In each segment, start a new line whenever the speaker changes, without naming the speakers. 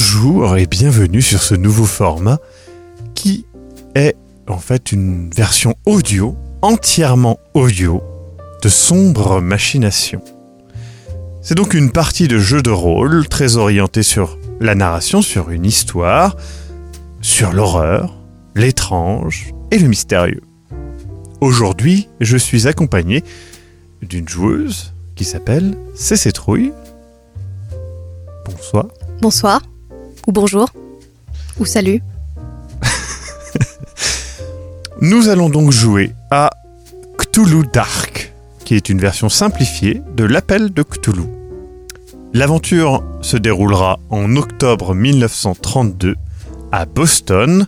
Bonjour et bienvenue sur ce nouveau format qui est en fait une version audio, entièrement audio, de sombre machination. C'est donc une partie de jeu de rôle très orientée sur la narration, sur une histoire, sur l'horreur, l'étrange et le mystérieux. Aujourd'hui, je suis accompagné d'une joueuse qui s'appelle CC Trouille. Bonsoir.
Bonsoir, ou bonjour, ou salut.
Nous allons donc jouer à Cthulhu Dark, qui est une version simplifiée de l'appel de Cthulhu. L'aventure se déroulera en octobre 1932 à Boston,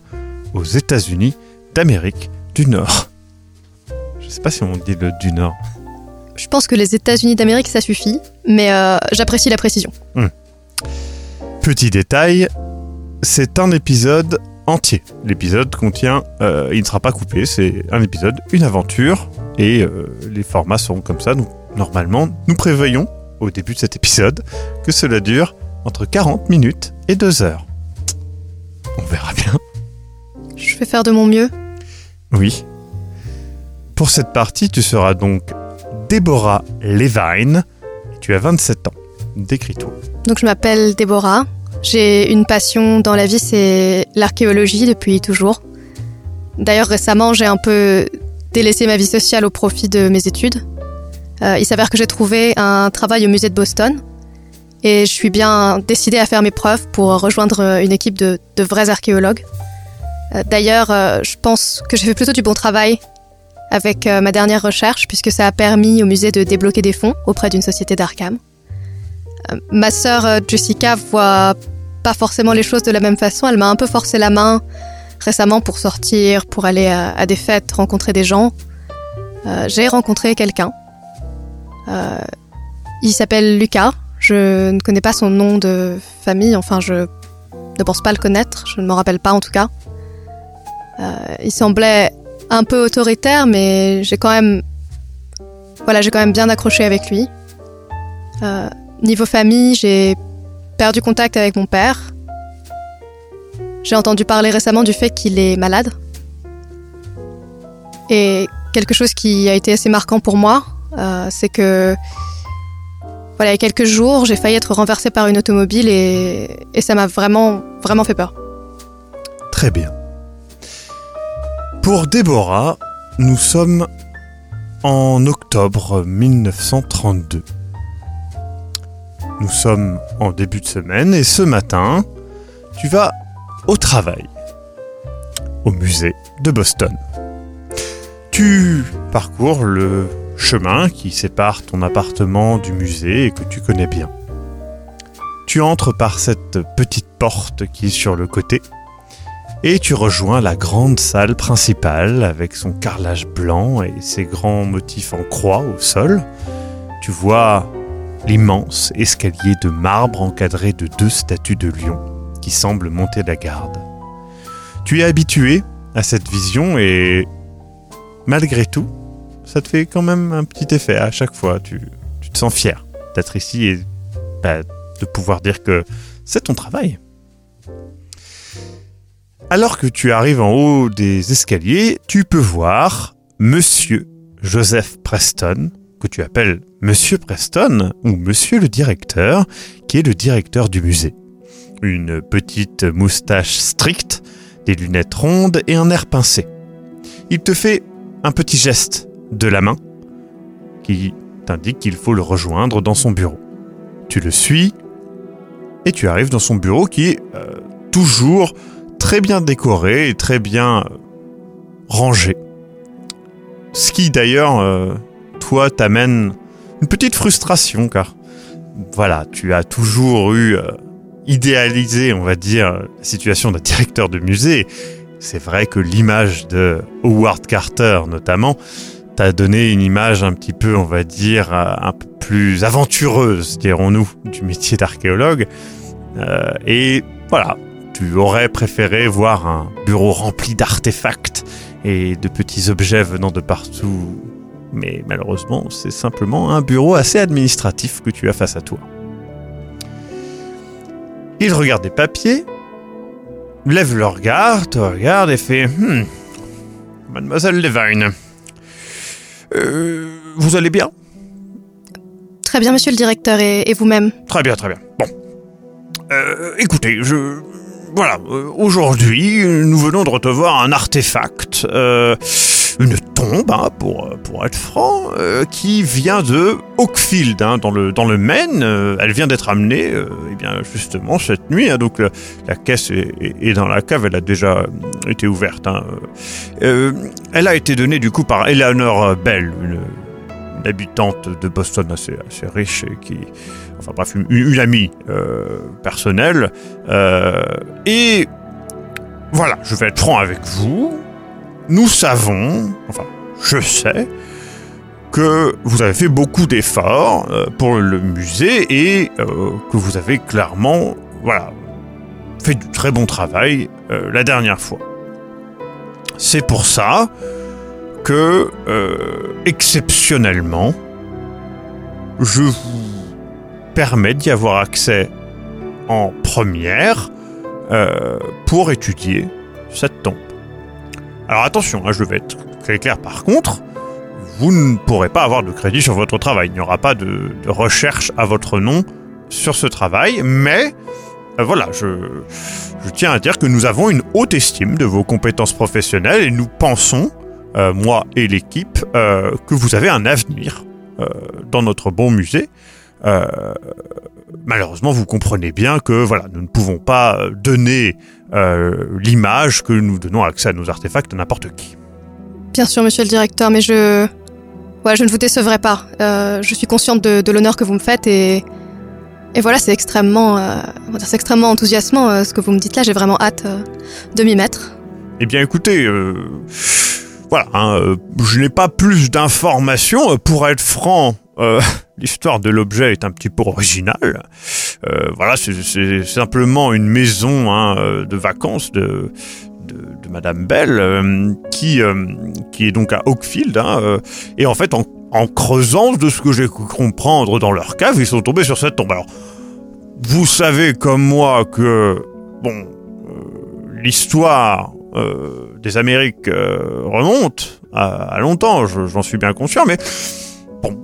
aux États-Unis d'Amérique du Nord. Je sais pas si on dit le du Nord.
Je pense que les États-Unis d'Amérique, ça suffit, mais euh, j'apprécie la précision.
Petit détail, c'est un épisode entier. L'épisode contient, euh, il ne sera pas coupé, c'est un épisode, une aventure, et euh, les formats seront comme ça. Donc, normalement, nous prévoyons au début de cet épisode que cela dure entre 40 minutes et 2 heures. On verra bien.
Je vais faire de mon mieux.
Oui. Pour cette partie, tu seras donc Déborah Levine, et tu as 27 ans. Décris-toi.
Donc je m'appelle Déborah. J'ai une passion dans la vie, c'est l'archéologie depuis toujours. D'ailleurs récemment, j'ai un peu délaissé ma vie sociale au profit de mes études. Euh, il s'avère que j'ai trouvé un travail au musée de Boston et je suis bien décidée à faire mes preuves pour rejoindre une équipe de, vrais archéologues. Euh, D'ailleurs, euh, je pense que j'ai fait plutôt du bon travail avec ma dernière recherche puisque ça a permis au musée de débloquer des fonds auprès d'une société d'Arkham. Euh, ma sœur euh, Jessica voit pas forcément les choses de la même façon. Elle m'a un peu forcé la main récemment pour sortir, pour aller à, à des fêtes, rencontrer des gens. Euh, J'ai rencontré quelqu'un. Euh, il s'appelle Lucas. Je ne connais pas son nom de famille, enfin je ne pense pas le connaître, je ne m'en rappelle pas en tout cas. Euh, il semblait un peu autoritaire, mais j'ai quand même, voilà, j'ai quand même bien accroché avec lui. Niveau famille, j'ai perdu contact avec mon père. J'ai entendu parler récemment du fait qu'il est malade. Et quelque chose qui a été assez marquant pour moi, euh, c'est que voilà, il y a quelques jours, j'ai failli être renversée par une automobile et, et ça m'a vraiment, vraiment fait peur.
Très bien. Pour Déborah, nous sommes en octobre 1932. Nous sommes en début de semaine et ce matin, tu vas au travail, au musée de Boston. Tu parcours le chemin qui sépare ton appartement du musée et que tu connais bien. Tu entres par cette petite porte qui est sur le côté et tu rejoins la grande salle principale avec son carrelage blanc et ses grands motifs en croix au sol. Tu vois l'immense escalier de marbre encadré de deux statues de lions qui semblent monter la garde. Tu es habitué à cette vision et malgré tout, ça te fait quand même un petit effet à chaque fois. Tu, te sens fier d'être ici et bah, de pouvoir dire que c'est ton travail. Alors que tu arrives en haut des escaliers, tu peux voir Monsieur Joseph Preston, que tu appelles Monsieur Preston ou Monsieur le directeur, qui est le directeur du musée. Une petite moustache stricte, des lunettes rondes et un air pincé. Il te fait un petit geste de la main qui t'indique qu'il faut le rejoindre dans son bureau. Tu le suis et tu arrives dans son bureau qui est euh, toujours très bien décoré et très bien euh, rangé. Ce qui d'ailleurs, euh, toi, t'amène une petite frustration car voilà, tu as toujours eu euh, idéalisé, on va dire, la situation d'un directeur de musée. C'est vrai que l'image de Howard Carter, notamment, t'a donné une image un petit peu, on va dire, euh, un peu plus aventureuse, dirons-nous, du métier d'archéologue. Euh, et voilà, tu aurais préféré voir un bureau rempli d'artefacts et de petits objets venant de partout. Mais malheureusement, c'est simplement un bureau assez administratif que tu as face à toi. Il regarde des papiers, lève le regard, te regarde et fait hmm, Mademoiselle Levine, euh, vous allez bien?
Très bien, monsieur le directeur, et, et vous-même?
Très bien, très bien. Bon. Euh, écoutez, je. Voilà, euh, aujourd'hui, nous venons de recevoir un artefact, euh, une tombe, hein, pour, pour être franc, euh, qui vient de Oakfield, hein, dans, le, dans le Maine. Euh, elle vient d'être amenée, euh, eh bien, justement, cette nuit. hein, donc, la, caisse est, dans la cave, elle a déjà été ouverte. Euh, elle a été donnée, du coup, par Eleanor Bell, une, habitante de Boston assez, assez riche et qui, enfin bref, une, amie euh, personnelle. Euh, et voilà, je vais être franc avec vous. Nous savons, enfin, je sais, que vous avez fait beaucoup d'efforts euh, pour le musée et euh, que vous avez clairement, voilà, fait du très bon travail euh, la dernière fois. C'est pour ça que, exceptionnellement, je vous permets d'y avoir accès en première pour étudier cette tombe. Alors attention, hein, je vais être très clair par contre, vous ne pourrez pas avoir de crédit sur votre travail. Il n'y aura pas de, recherche à votre nom sur ce travail, mais euh, voilà, je, tiens à dire que nous avons une haute estime de vos compétences professionnelles et nous pensons, euh, moi et l'équipe, euh, que vous avez un avenir dans notre bon musée. Malheureusement, vous comprenez bien que voilà, nous ne pouvons pas donner l'image que nous donnons accès à nos artefacts à n'importe qui.
Bien sûr, monsieur le directeur, mais je. Ouais, je ne vous décevrai pas. Euh, je suis consciente de, de l'honneur que vous me faites et. Et voilà, c'est extrêmement, euh, c'est extrêmement enthousiasmant euh, ce que vous me dites là. J'ai vraiment hâte euh, de m'y mettre.
Eh bien, écoutez, euh, voilà, hein, euh, je n'ai pas plus d'informations. Euh, Pour être franc, euh, l'histoire de l'objet est un petit peu originale. Euh, voilà, c'est- simplement une maison hein, euh, de vacances de, de, Madame Bell euh, qui, euh, qui est donc à Oakfield. hein, et en fait, en, creusant de ce que j'ai pu comprendre dans leur cave, ils sont tombés sur cette tombe. Alors, vous savez comme moi que, bon, l'histoire des Amériques remonte à, à longtemps, je- j'en suis bien conscient, mais bon,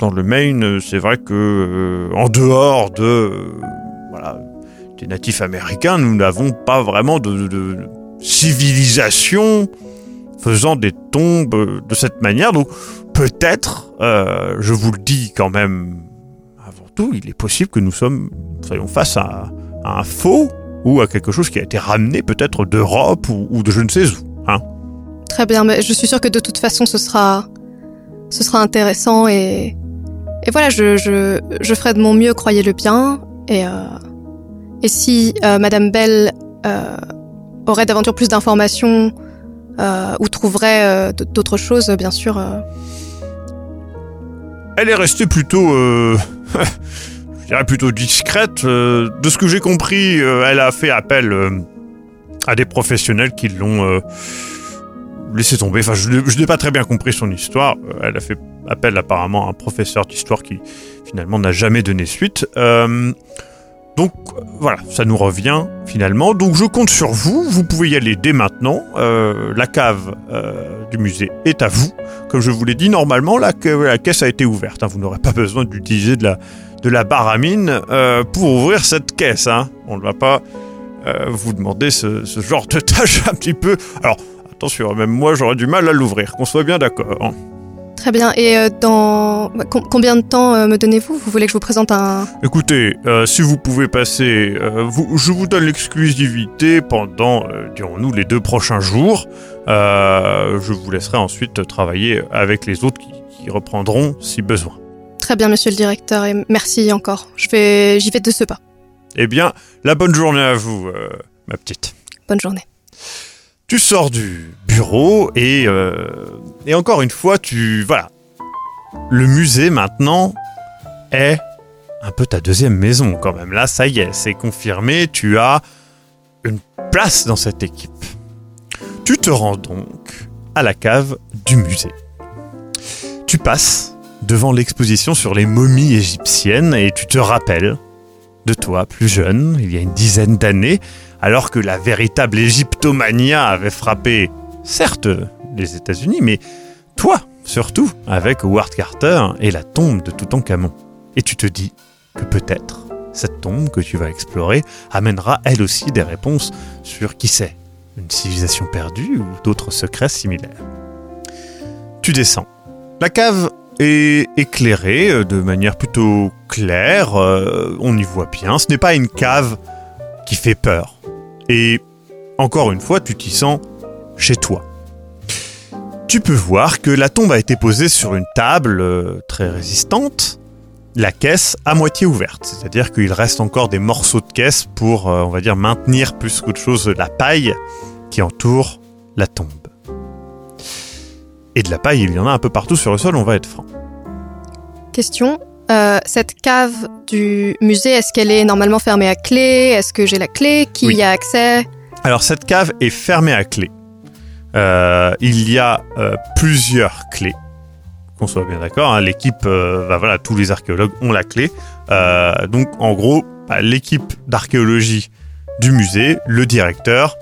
dans le Maine, c'est vrai que euh, en dehors de euh, voilà des natifs américains, nous n'avons pas vraiment de, civilisation faisant des tombes euh, de cette manière. Donc peut-être, euh, je vous le dis quand même avant tout, il est possible que nous sommes soyons face à, un faux ou à quelque chose qui a été ramené peut-être d'Europe ou, ou de je ne sais où. Hein.
Très bien, mais je suis sûre que de toute façon, ce sera, ce sera intéressant et. Et voilà, je, je, ferai de mon mieux, croyez-le bien. Et, euh, et si euh, Madame Bell euh, aurait d'aventure plus d'informations euh, ou trouverait d'autres choses, bien sûr.
Elle est restée plutôt, je dirais plutôt discrète. de ce que j'ai compris, elle a fait appel à des professionnels qui l'ont laissé tomber. Enfin, je, n'ai- pas très bien compris son histoire. Euh, elle a fait appel apparemment à un professeur d'histoire qui finalement n'a jamais donné suite. Euh, donc voilà, ça nous revient finalement. Donc je compte sur vous. Vous pouvez y aller dès maintenant. Euh, la cave du musée est à vous. Comme je vous l'ai dit, normalement, la, la caisse a été ouverte. hein. Vous n'aurez pas besoin d'utiliser de la, de la baramine pour ouvrir cette caisse. hein. On ne va pas vous demander ce, ce genre de tâche un petit peu. Alors, attention, même moi, j'aurais du mal à l'ouvrir, qu'on soit bien d'accord. hein.
Très bien. Et euh, dans com- combien de temps euh, me donnez-vous? Vous voulez que je vous présente un
Écoutez, euh, si vous pouvez passer, vous- je vous donne l'exclusivité pendant, dirons-nous, les deux prochains jours. Je vous laisserai ensuite travailler avec les autres qui, qui reprendront si besoin.
Très bien, monsieur le directeur, et merci encore. Je vais, j'y vais de ce pas.
Eh bien, la bonne journée à vous, euh, ma petite.
Bonne journée.
Tu sors du bureau et, euh, et encore une fois, tu... Voilà. Le musée maintenant est un peu ta deuxième maison quand même. Là, ça y est, c'est confirmé, tu as une place dans cette équipe. Tu te rends donc à la cave du musée. Tu passes devant l'exposition sur les momies égyptiennes et tu te rappelles de toi plus jeune, il y a une dizaine d'années, alors que la véritable égyptomania avait frappé, certes, les États-Unis, mais toi surtout, avec Howard Carter et la tombe de Toutankhamon. Et tu te dis que peut-être cette tombe que tu vas explorer amènera elle aussi des réponses sur qui c'est, une civilisation perdue ou d'autres secrets similaires. Tu descends. La cave est éclairée euh, de manière plutôt claire, euh, on y voit bien, ce n'est pas une cave qui fait peur. Et encore une fois, tu t'y sens chez toi. Tu peux voir que la tombe a été posée sur une table euh, très résistante, la caisse à moitié ouverte, c'est-à-dire qu'il reste encore des morceaux de caisse pour, on va dire, maintenir plus qu'autre chose la paille qui entoure la tombe. Et de la paille, il y en a un peu partout sur le sol, on va être franc.
Question. Euh, cette cave du musée, est-ce qu'elle est normalement fermée à clé? Est-ce que j'ai la clé? Qui y a accès?
Alors cette cave est fermée à clé. Euh, il y a euh, plusieurs clés, qu'on soit bien d'accord. Hein. L'équipe, bah, voilà, tous les archéologues ont la clé. donc en gros, bah, l'équipe d'archéologie du musée, le directeur,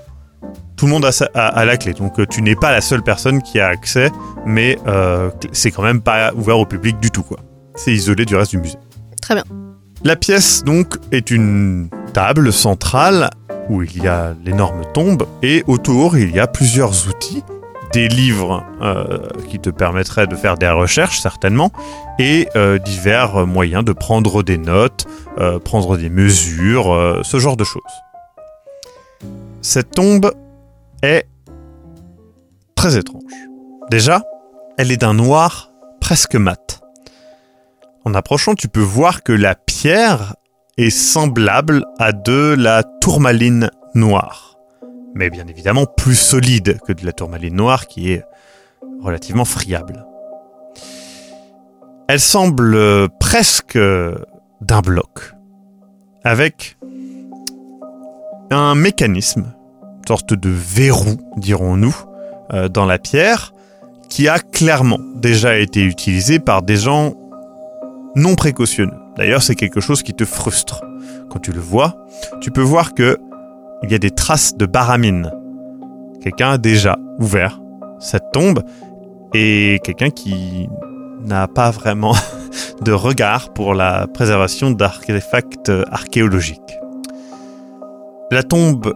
tout le monde a, la clé. Donc euh, tu n'es pas la seule personne qui a accès, mais euh, c'est quand même pas ouvert au public du tout. quoi. C'est isolé du reste du musée.
Très bien.
La pièce donc est une table centrale où il y a l'énorme tombe et autour il y a plusieurs outils, des livres euh, qui te permettraient de faire des recherches certainement et divers moyens de prendre des notes, prendre des mesures, ce genre de choses. Cette tombe est très étrange. Déjà, elle est d'un noir presque mat. En approchant, tu peux voir que la pierre est semblable à de la tourmaline noire. Mais bien évidemment plus solide que de la tourmaline noire qui est relativement friable. Elle semble presque d'un bloc, avec un mécanisme sorte de verrou, dirons-nous, euh, dans la pierre, qui a clairement déjà été utilisé par des gens non précautionneux. D'ailleurs, c'est quelque chose qui te frustre. Quand tu le vois, tu peux voir que il y a des traces de baramine. Quelqu'un a déjà ouvert cette tombe et quelqu'un qui n'a pas vraiment de regard pour la préservation d'artefacts archéologiques. La tombe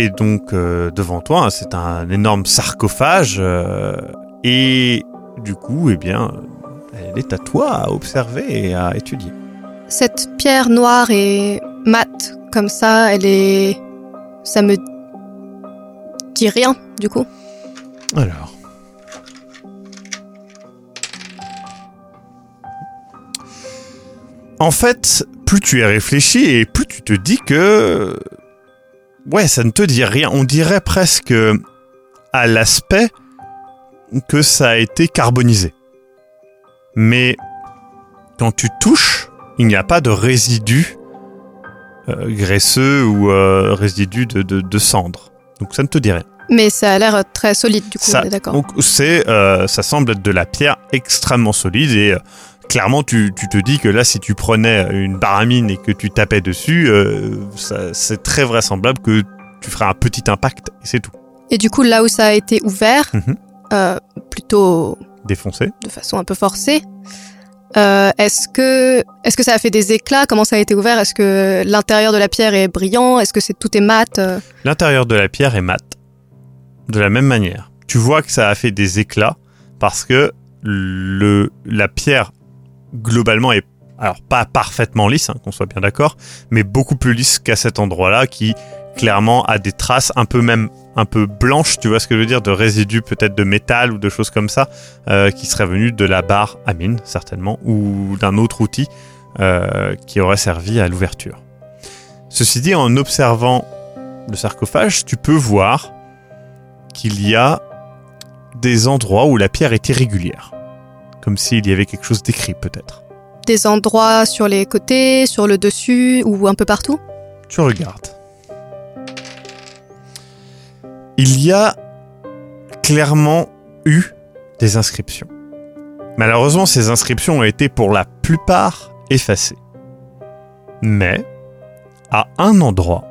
et donc euh, devant toi, hein, c'est un énorme sarcophage euh, et du coup, eh bien, elle est à toi à observer et à étudier.
Cette pierre noire et mate comme ça, elle est, ça me dit rien du coup.
Alors. En fait, plus tu es réfléchi et plus tu te dis que Ouais, ça ne te dit rien. On dirait presque à l'aspect que ça a été carbonisé. Mais quand tu touches, il n'y a pas de résidus euh, graisseux ou euh, résidus de, de, cendre. Donc ça ne te dit rien.
Mais ça a l'air très solide du coup, d'accord.
Donc c'est, euh, ça semble être de la pierre extrêmement solide et clairement, tu, te dis que là, si tu prenais une baramine et que tu tapais dessus, euh, c'est très vraisemblable que tu ferais un petit impact et c'est tout.
Et du coup, là où ça a été ouvert, mhm. euh, plutôt
défoncé,
de façon un peu forcée. Euh, est-ce que est-ce que ça a fait des éclats? Comment ça a été ouvert? Est-ce que l'intérieur de la pierre est brillant? Est-ce que c'est tout est mat
L'intérieur de la pierre est mat. De la même manière, tu vois que ça a fait des éclats parce que le la pierre globalement est alors pas parfaitement lisse, hein, qu'on soit bien d'accord, mais beaucoup plus lisse qu'à cet endroit-là qui clairement a des traces un peu même un peu blanches, tu vois ce que je veux dire, de résidus peut-être de métal ou de choses comme ça, euh, qui seraient venus de la barre à mine certainement, ou d'un autre outil euh, qui aurait servi à l'ouverture. Ceci dit, en observant le sarcophage, tu peux voir qu'il y a des endroits où la pierre est irrégulière comme s'il y avait quelque chose d'écrit peut-être.
Des endroits sur les côtés, sur le dessus ou un peu partout?
Tu regardes. Il y a clairement eu des inscriptions. Malheureusement, ces inscriptions ont été pour la plupart effacées. Mais à un endroit,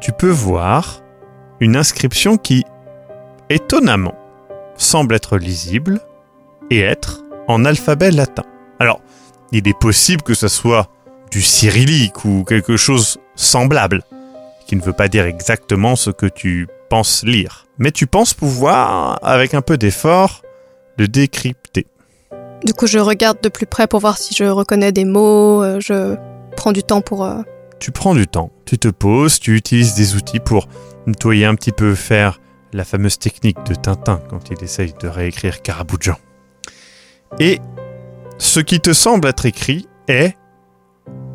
tu peux voir une inscription qui, étonnamment, semble être lisible et être en alphabet latin. Alors, il est possible que ce soit du cyrillique ou quelque chose semblable, qui ne veut pas dire exactement ce que tu penses lire. Mais tu penses pouvoir, avec un peu d'effort, le décrypter.
Du coup, je regarde de plus près pour voir si je reconnais des mots, euh, je prends du temps pour... euh,
Tu prends du temps, tu te poses, tu utilises des outils pour nettoyer un petit peu, faire la fameuse technique de Tintin quand il essaye de réécrire Caraboudjan. Et ce qui te semble être écrit est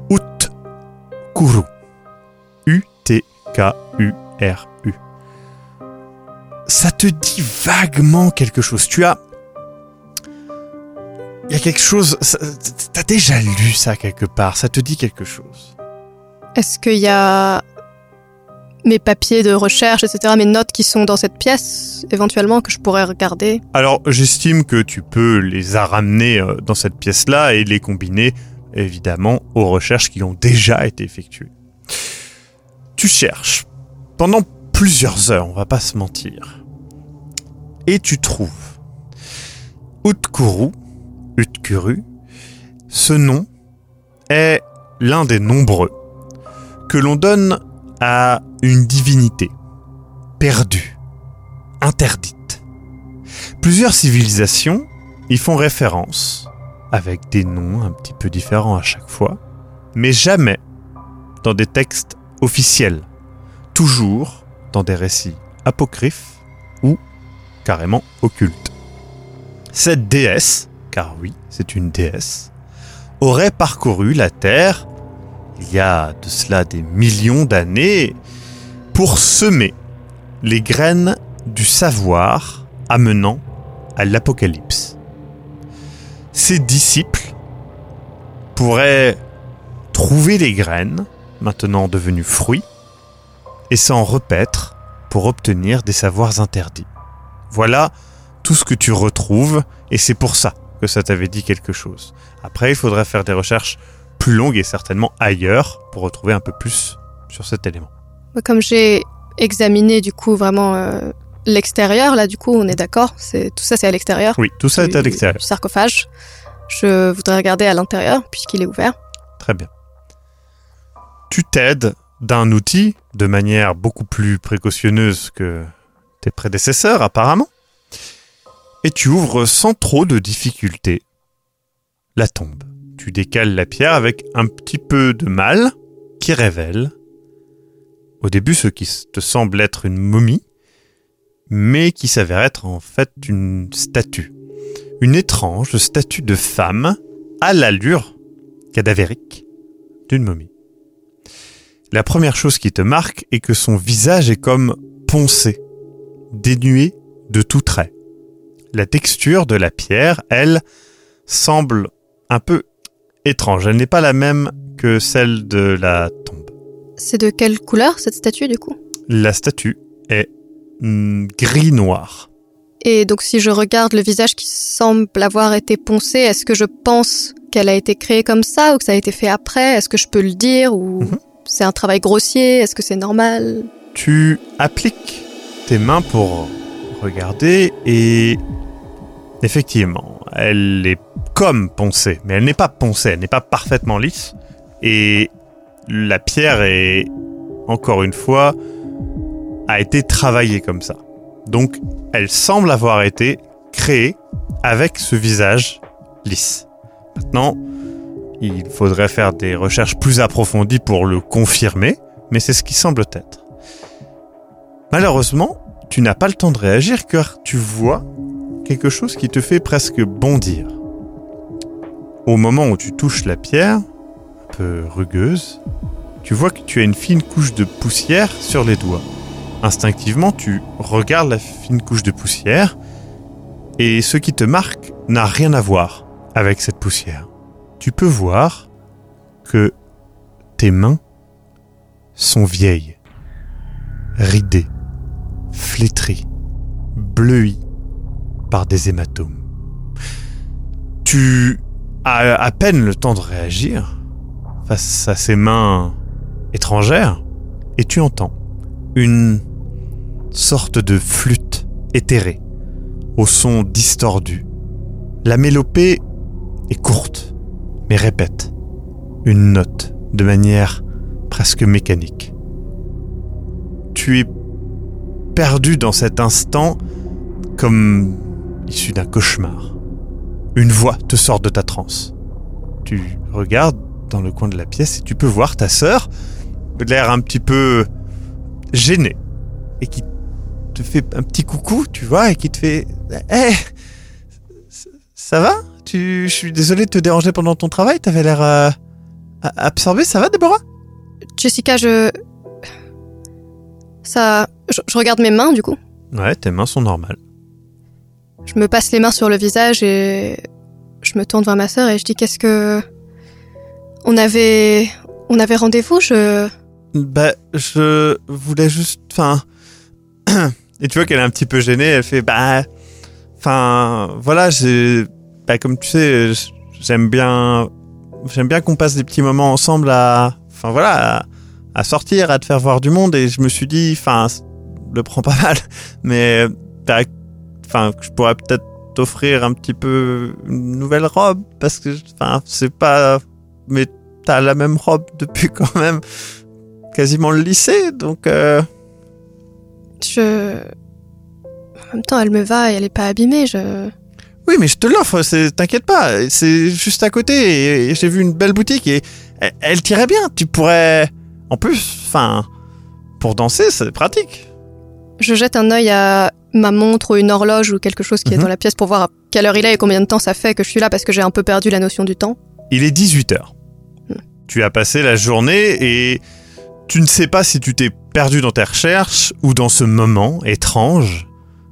Utkuru. U-T-K-U-R-U. Ça te dit vaguement quelque chose. Tu as. Il y a quelque chose. T'as déjà lu ça quelque part. Ça te dit quelque chose.
Est-ce qu'il y a mes papiers de recherche, etc., mes notes qui sont dans cette pièce, éventuellement, que je pourrais regarder
Alors, j'estime que tu peux les ramener euh, dans cette pièce-là et les combiner, évidemment, aux recherches qui ont déjà été effectuées. Tu cherches pendant plusieurs heures, on va pas se mentir. Et tu trouves Utkuru, Utkuru, ce nom est l'un des nombreux que l'on donne à une divinité perdue, interdite. Plusieurs civilisations y font référence, avec des noms un petit peu différents à chaque fois, mais jamais dans des textes officiels, toujours dans des récits apocryphes ou carrément occultes. Cette déesse, car oui, c'est une déesse, aurait parcouru la Terre il y a de cela des millions d'années pour semer les graines du savoir amenant à l'apocalypse. Ses disciples pourraient trouver les graines, maintenant devenues fruits, et s'en repaître pour obtenir des savoirs interdits. Voilà tout ce que tu retrouves, et c'est pour ça que ça t'avait dit quelque chose. Après, il faudrait faire des recherches plus longues et certainement ailleurs pour retrouver un peu plus sur cet élément.
Comme j'ai examiné, du coup, vraiment euh, l'extérieur, là, du coup, on est d'accord, c'est tout ça, c'est à l'extérieur.
Oui, tout ça est à l'extérieur.
du sarcophage. Je voudrais regarder à l'intérieur, puisqu'il est ouvert.
Très bien. Tu t'aides d'un outil de manière beaucoup plus précautionneuse que tes prédécesseurs apparemment, et tu ouvres sans trop de difficulté la tombe. Tu décales la pierre avec un petit peu de mal qui révèle au début ce qui te semble être une momie, mais qui s'avère être en fait une statue. Une étrange statue de femme à l'allure cadavérique d'une momie. La première chose qui te marque est que son visage est comme poncé, dénué de tout trait. La texture de la pierre, elle, semble un peu étrange. Elle n'est pas la même que celle de la tombe.
C'est de quelle couleur, cette statue, du coup?
La statue est hmm, gris-noir.
Et donc, si je regarde le visage qui semble avoir été poncé, est-ce que je pense qu'elle a été créée comme ça ou que ça a été fait après? Est-ce que je peux le dire ou
Mhm.
c'est un travail grossier? Est-ce que c'est normal?
Tu appliques tes mains pour regarder et effectivement, elle est comme poncée, mais elle n'est pas poncée, elle n'est pas parfaitement lisse et la pierre est encore une fois a été travaillée comme ça. Donc, elle semble avoir été créée avec ce visage lisse. Maintenant, il faudrait faire des recherches plus approfondies pour le confirmer, mais c'est ce qui semble être. Malheureusement, tu n'as pas le temps de réagir car tu vois quelque chose qui te fait presque bondir. Au moment où tu touches la pierre, un peu rugueuse, tu vois que tu as une fine couche de poussière sur les doigts. Instinctivement, tu regardes la fine couche de poussière et ce qui te marque n'a rien à voir avec cette poussière. Tu peux voir que tes mains sont vieilles, ridées, flétries, bleuies par des hématomes. Tu as à peine le temps de réagir face à ces mains étrangère et tu entends une sorte de flûte éthérée au son distordu. La mélopée est courte, mais répète une note de manière presque mécanique. Tu es perdu dans cet instant comme issu d'un cauchemar. Une voix te sort de ta transe. Tu regardes dans le coin de la pièce et tu peux voir ta sœur, l'air un petit peu gênée, et qui te fait un petit coucou, tu vois, et qui te fait Hé Ça va? Tu, Je suis désolé de te déranger pendant ton travail, t'avais l'air euh, absorbé, ça va, Déborah?
Jessica, je. Ça. Je, je regarde mes mains, du coup.
Ouais, tes mains sont normales.
Je me passe les mains sur le visage et je me tourne vers ma sœur et je dis qu'est-ce que on avait on avait rendez-vous? Je
bah je voulais juste enfin et tu vois qu'elle est un petit peu gênée elle fait bah enfin voilà j'ai bah comme tu sais j'aime bien j'aime bien qu'on passe des petits moments ensemble à enfin voilà à, sortir à te faire voir du monde et je me suis dit enfin le prends pas mal mais bah, enfin, je pourrais peut-être t'offrir un petit peu une nouvelle robe parce que, enfin, c'est pas, mais t'as la même robe depuis quand même quasiment le lycée, donc. Euh...
Je. En même temps, elle me va et elle est pas abîmée. Je.
Oui, mais je te l'offre. T'inquiète pas. C'est juste à côté et, j'ai vu une belle boutique et elle, elle tirait bien. Tu pourrais, en plus, enfin, pour danser, c'est pratique.
Je jette un œil à ma montre ou une horloge ou quelque chose qui est mhm. dans la pièce pour voir à quelle heure il est et combien de temps ça fait que je suis là parce que j'ai un peu perdu la notion du temps.
Il est 18h. Hmm. Tu as passé la journée et tu ne sais pas si tu t'es perdu dans tes recherches ou dans ce moment étrange,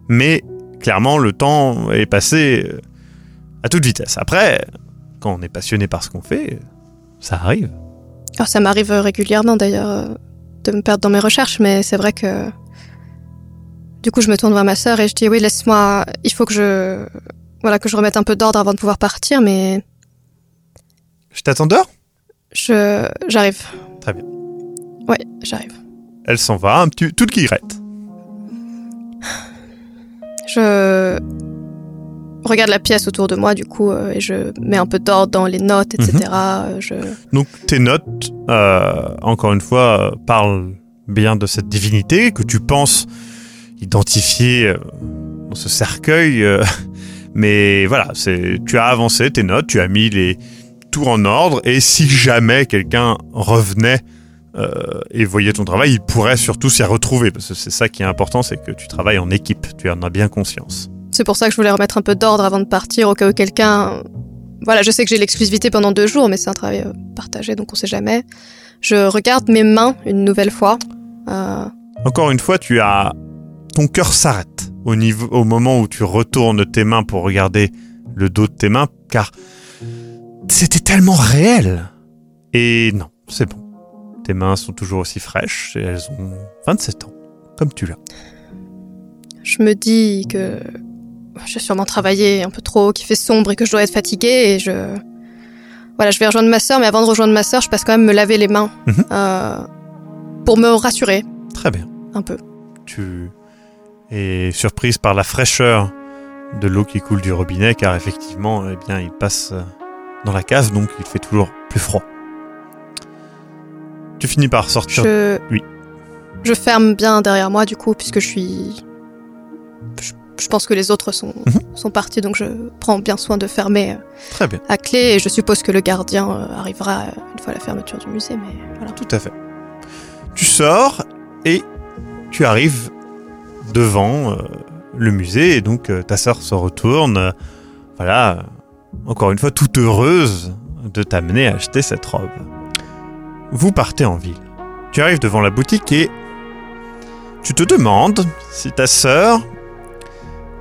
mais clairement le temps est passé euh, à toute vitesse. Après, quand on est passionné par ce qu'on fait, ça arrive.
Alors ça m'arrive régulièrement d'ailleurs euh, de me perdre dans mes recherches, mais c'est vrai que du coup, je me tourne vers ma sœur et je dis oui, laisse-moi. Il faut que je, voilà, que je remette un peu d'ordre avant de pouvoir partir, mais.
Je t'attends dehors?
Je, j'arrive.
Très bien.
Ouais, j'arrive.
Elle s'en va, un petit, toute.
Je regarde la pièce autour de moi, du coup, euh, et je mets un peu d'ordre dans les notes, etc. Mhm. Euh, je...
Donc, tes notes, euh, encore une fois, parlent bien de cette divinité que tu penses identifié euh, dans ce cercueil. Euh, mais voilà, c'est, tu as avancé tes notes, tu as mis les tours en ordre, et si jamais quelqu'un revenait euh, et voyait ton travail, il pourrait surtout s'y retrouver, parce que c'est ça qui est important, c'est que tu travailles en équipe, tu en as bien conscience.
C'est pour ça que je voulais remettre un peu d'ordre avant de partir, au cas où quelqu'un... Voilà, je sais que j'ai l'exclusivité pendant deux jours, mais c'est un travail partagé, donc on sait jamais. Je regarde mes mains une nouvelle fois.
Encore une fois, tu as ton cœur s'arrête au, niveau, au moment où tu retournes tes mains pour regarder le dos de tes mains, car c'était tellement réel. Et non, c'est bon. Tes mains sont toujours aussi fraîches et elles ont 27 ans, comme tu l'as.
Je me dis que j'ai sûrement travaillé un peu trop, qu'il fait sombre et que je dois être fatiguée et je... Voilà, je vais rejoindre ma sœur, mais avant de rejoindre ma sœur, je passe quand même me laver les mains mhm. euh, pour me rassurer.
Très bien.
Un peu.
Tu et surprise par la fraîcheur de l'eau qui coule du robinet, car effectivement, eh bien, il passe dans la cave, donc il fait toujours plus froid. Tu finis par sortir.
Je...
Oui.
Je ferme bien derrière moi, du coup, puisque je suis. Je, pense que les autres sont, mhm. sont partis, donc je prends bien soin de fermer euh,
Très bien.
à clé, et je suppose que le gardien euh, arrivera une fois la fermeture du musée, mais voilà.
Tout à fait. Tu sors et tu arrives devant euh, le musée et donc euh, ta sœur se retourne, euh, voilà, encore une fois toute heureuse de t'amener à acheter cette robe. Vous partez en ville. Tu arrives devant la boutique et tu te demandes si ta sœur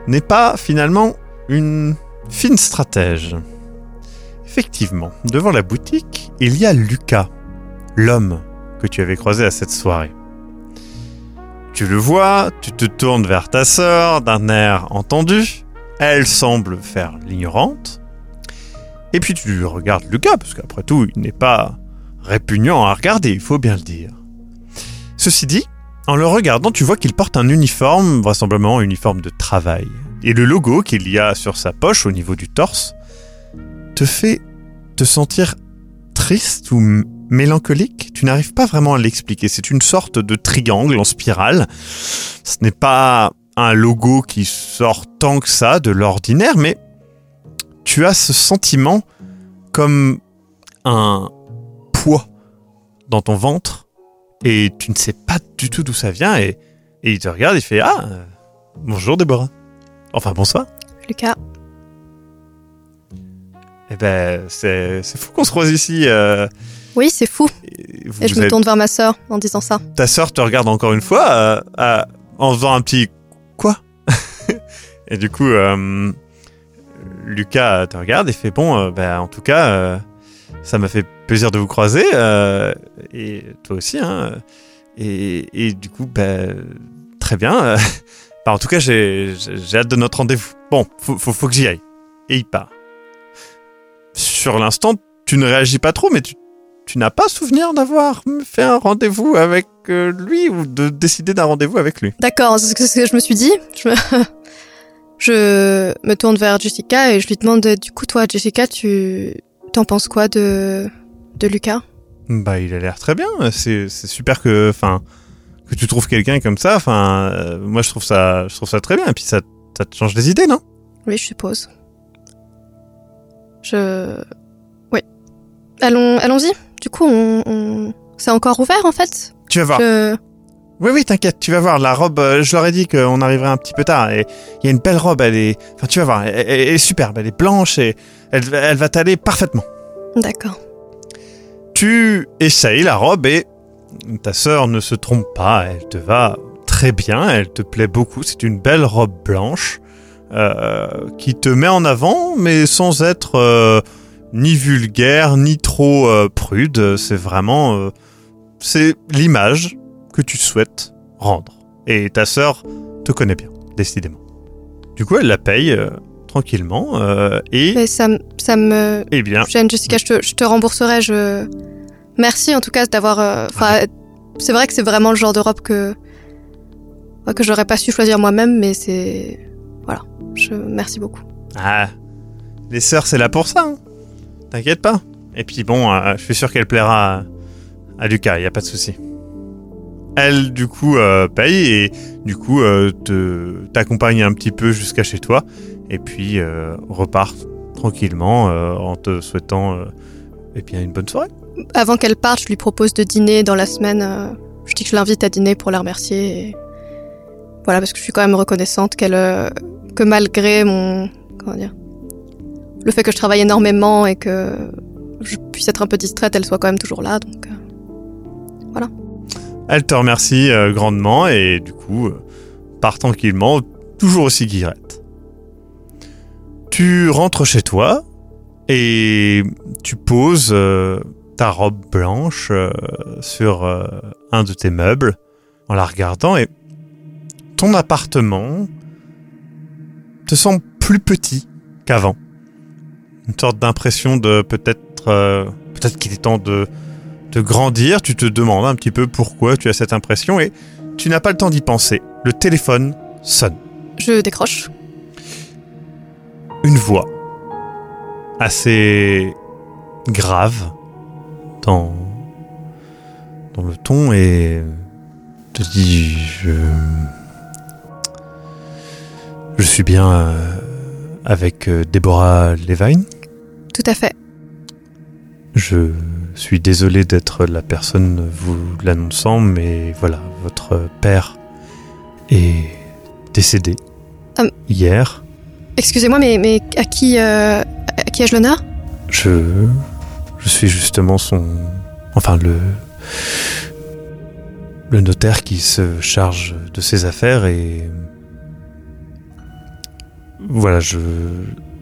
n'est pas finalement une fine stratège. Effectivement, devant la boutique, il y a Lucas, l'homme que tu avais croisé à cette soirée. Tu le vois, tu te tournes vers ta sœur d'un air entendu. Elle semble faire l'ignorante. Et puis tu regardes Lucas, parce qu'après tout, il n'est pas répugnant à regarder, il faut bien le dire. Ceci dit, en le regardant, tu vois qu'il porte un uniforme, vraisemblablement un uniforme de travail. Et le logo qu'il y a sur sa poche au niveau du torse te fait te sentir triste ou mélancolique. Tu n'arrives pas vraiment à l'expliquer. C'est une sorte de triangle en spirale. Ce n'est pas un logo qui sort tant que ça de l'ordinaire, mais tu as ce sentiment comme un poids dans ton ventre et tu ne sais pas du tout d'où ça vient et, et il te regarde, il fait Ah, euh, bonjour Déborah. Enfin, bonsoir.
Lucas,
Eh ben, c'est c'est fou qu'on se croise ici. euh,
oui, c'est fou.
et vous
Et je me tourne vers ma sœur en disant ça.
Ta sœur te regarde encore une fois euh, euh, en faisant un petit quoi Et du coup, euh, Lucas te regarde et fait bon, euh, bah, en tout cas, ça m'a fait plaisir de vous croiser et toi aussi. Hein, et, et du coup, bah, très bien. bah, en tout cas, j'ai hâte de notre rendez-vous. Bon, faut, faut, faut que j'y aille. Et il part. Sur l'instant, tu ne réagis pas trop, mais tu, tu n'as pas souvenir d'avoir fait un rendez-vous avec euh, lui ou de décider d'un rendez-vous avec lui?
D'accord, c'est ce que je me suis dit. Je me... je me tourne vers Jessica et je lui demande du coup, toi, Jessica, tu t'en penses quoi de, de Lucas?
Bah, il a l'air très bien. C'est c'est super que, enfin, que tu trouves quelqu'un comme ça. Enfin, euh, moi, je trouve ça, je trouve ça très bien. Et puis, ça, ça te change des idées, non?
Oui, je suppose. Je. Oui. Allons, allons-y. Du coup, on, on... c'est encore ouvert en fait.
Tu vas voir.
Je-
Oui, oui, t'inquiète. Tu vas voir. La robe, euh, je leur ai dit qu'on arriverait un petit peu tard. Et il y a une belle robe. Elle est, enfin, tu vas voir. Elle, est superbe. Elle est blanche et elle, va- elle va t'aller parfaitement.
D'accord.
Tu essayes la robe et ta sœur ne se trompe pas, elle te va très bien, elle te plaît beaucoup, c'est une belle robe blanche euh, qui te met en avant mais sans être euh, ni vulgaire ni trop euh, prude, c'est vraiment euh, c'est l'image que tu souhaites rendre. Et ta sœur te connaît bien, décidément. Du coup, elle la paye euh, tranquillement et
Mais ça, me- ça me
eh bien
gêne, Jessica. Je te, je te rembourserai. Je. Merci en tout cas d'avoir. Enfin, c'est vrai que c'est vraiment le genre de robe que que j'aurais pas su choisir moi-même, mais c'est voilà. Je merci beaucoup.
Ah, les sœurs, c'est là pour ça. hein. T'inquiète pas. Et puis bon, euh, je suis sûr qu'elle plaira à, Lucas, y a pas de souci. Elle, du coup, euh, paye et du coup, euh, t'accompagne un petit peu jusqu'à chez toi et puis repart tranquillement en te souhaitant euh, eh bien une bonne soirée.
Avant qu'elle parte, je lui propose de dîner dans la semaine. je dis que je l'invite à dîner pour la remercier. Et... Voilà, parce que je suis quand même reconnaissante qu'elle, que malgré mon, comment dire, le fait que je travaille énormément et que je puisse être un peu distraite, elle soit quand même toujours là. Donc, euh,
Elle te remercie euh, grandement et du coup euh, part tranquillement, toujours aussi guillerette. Tu rentres chez toi et tu poses ta robe blanche sur un de tes meubles en la regardant et ton appartement te semble plus petit qu'avant. Une sorte d'impression de peut-être euh, peut-être qu'il est temps de de grandir, tu te demandes un petit peu pourquoi tu as cette impression et tu n'as pas le temps d'y penser. Le téléphone sonne.
je décroche.
Une voix assez grave dans, dans le ton et te dit je, je suis bien euh, avec euh, Deborah Levine.
Tout à fait.
Je suis désolé d'être la personne vous l'annonçant, mais voilà, votre père est décédé
Hum.
hier.
Excusez-moi, mais, mais à qui, euh, à qui ai-je l'honneur?
Je, je suis justement son, enfin le, le notaire qui se charge de ses affaires et voilà, je,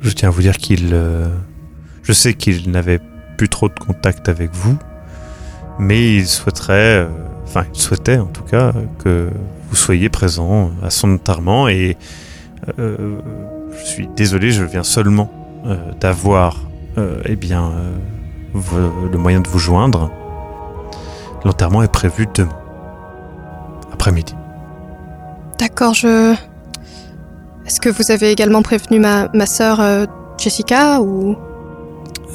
je tiens à vous dire qu'il, euh, je sais qu'il n'avait plus trop de contact avec vous, mais il souhaiterait, euh, enfin il souhaitait en tout cas que vous soyez présent à son enterrement et euh, je suis désolé, je viens seulement euh, d'avoir eh bien, le moyen de vous joindre. L'enterrement est prévu demain, après-midi.
D'accord, je. Est-ce que vous avez également prévenu ma, ma sœur Jessica ou?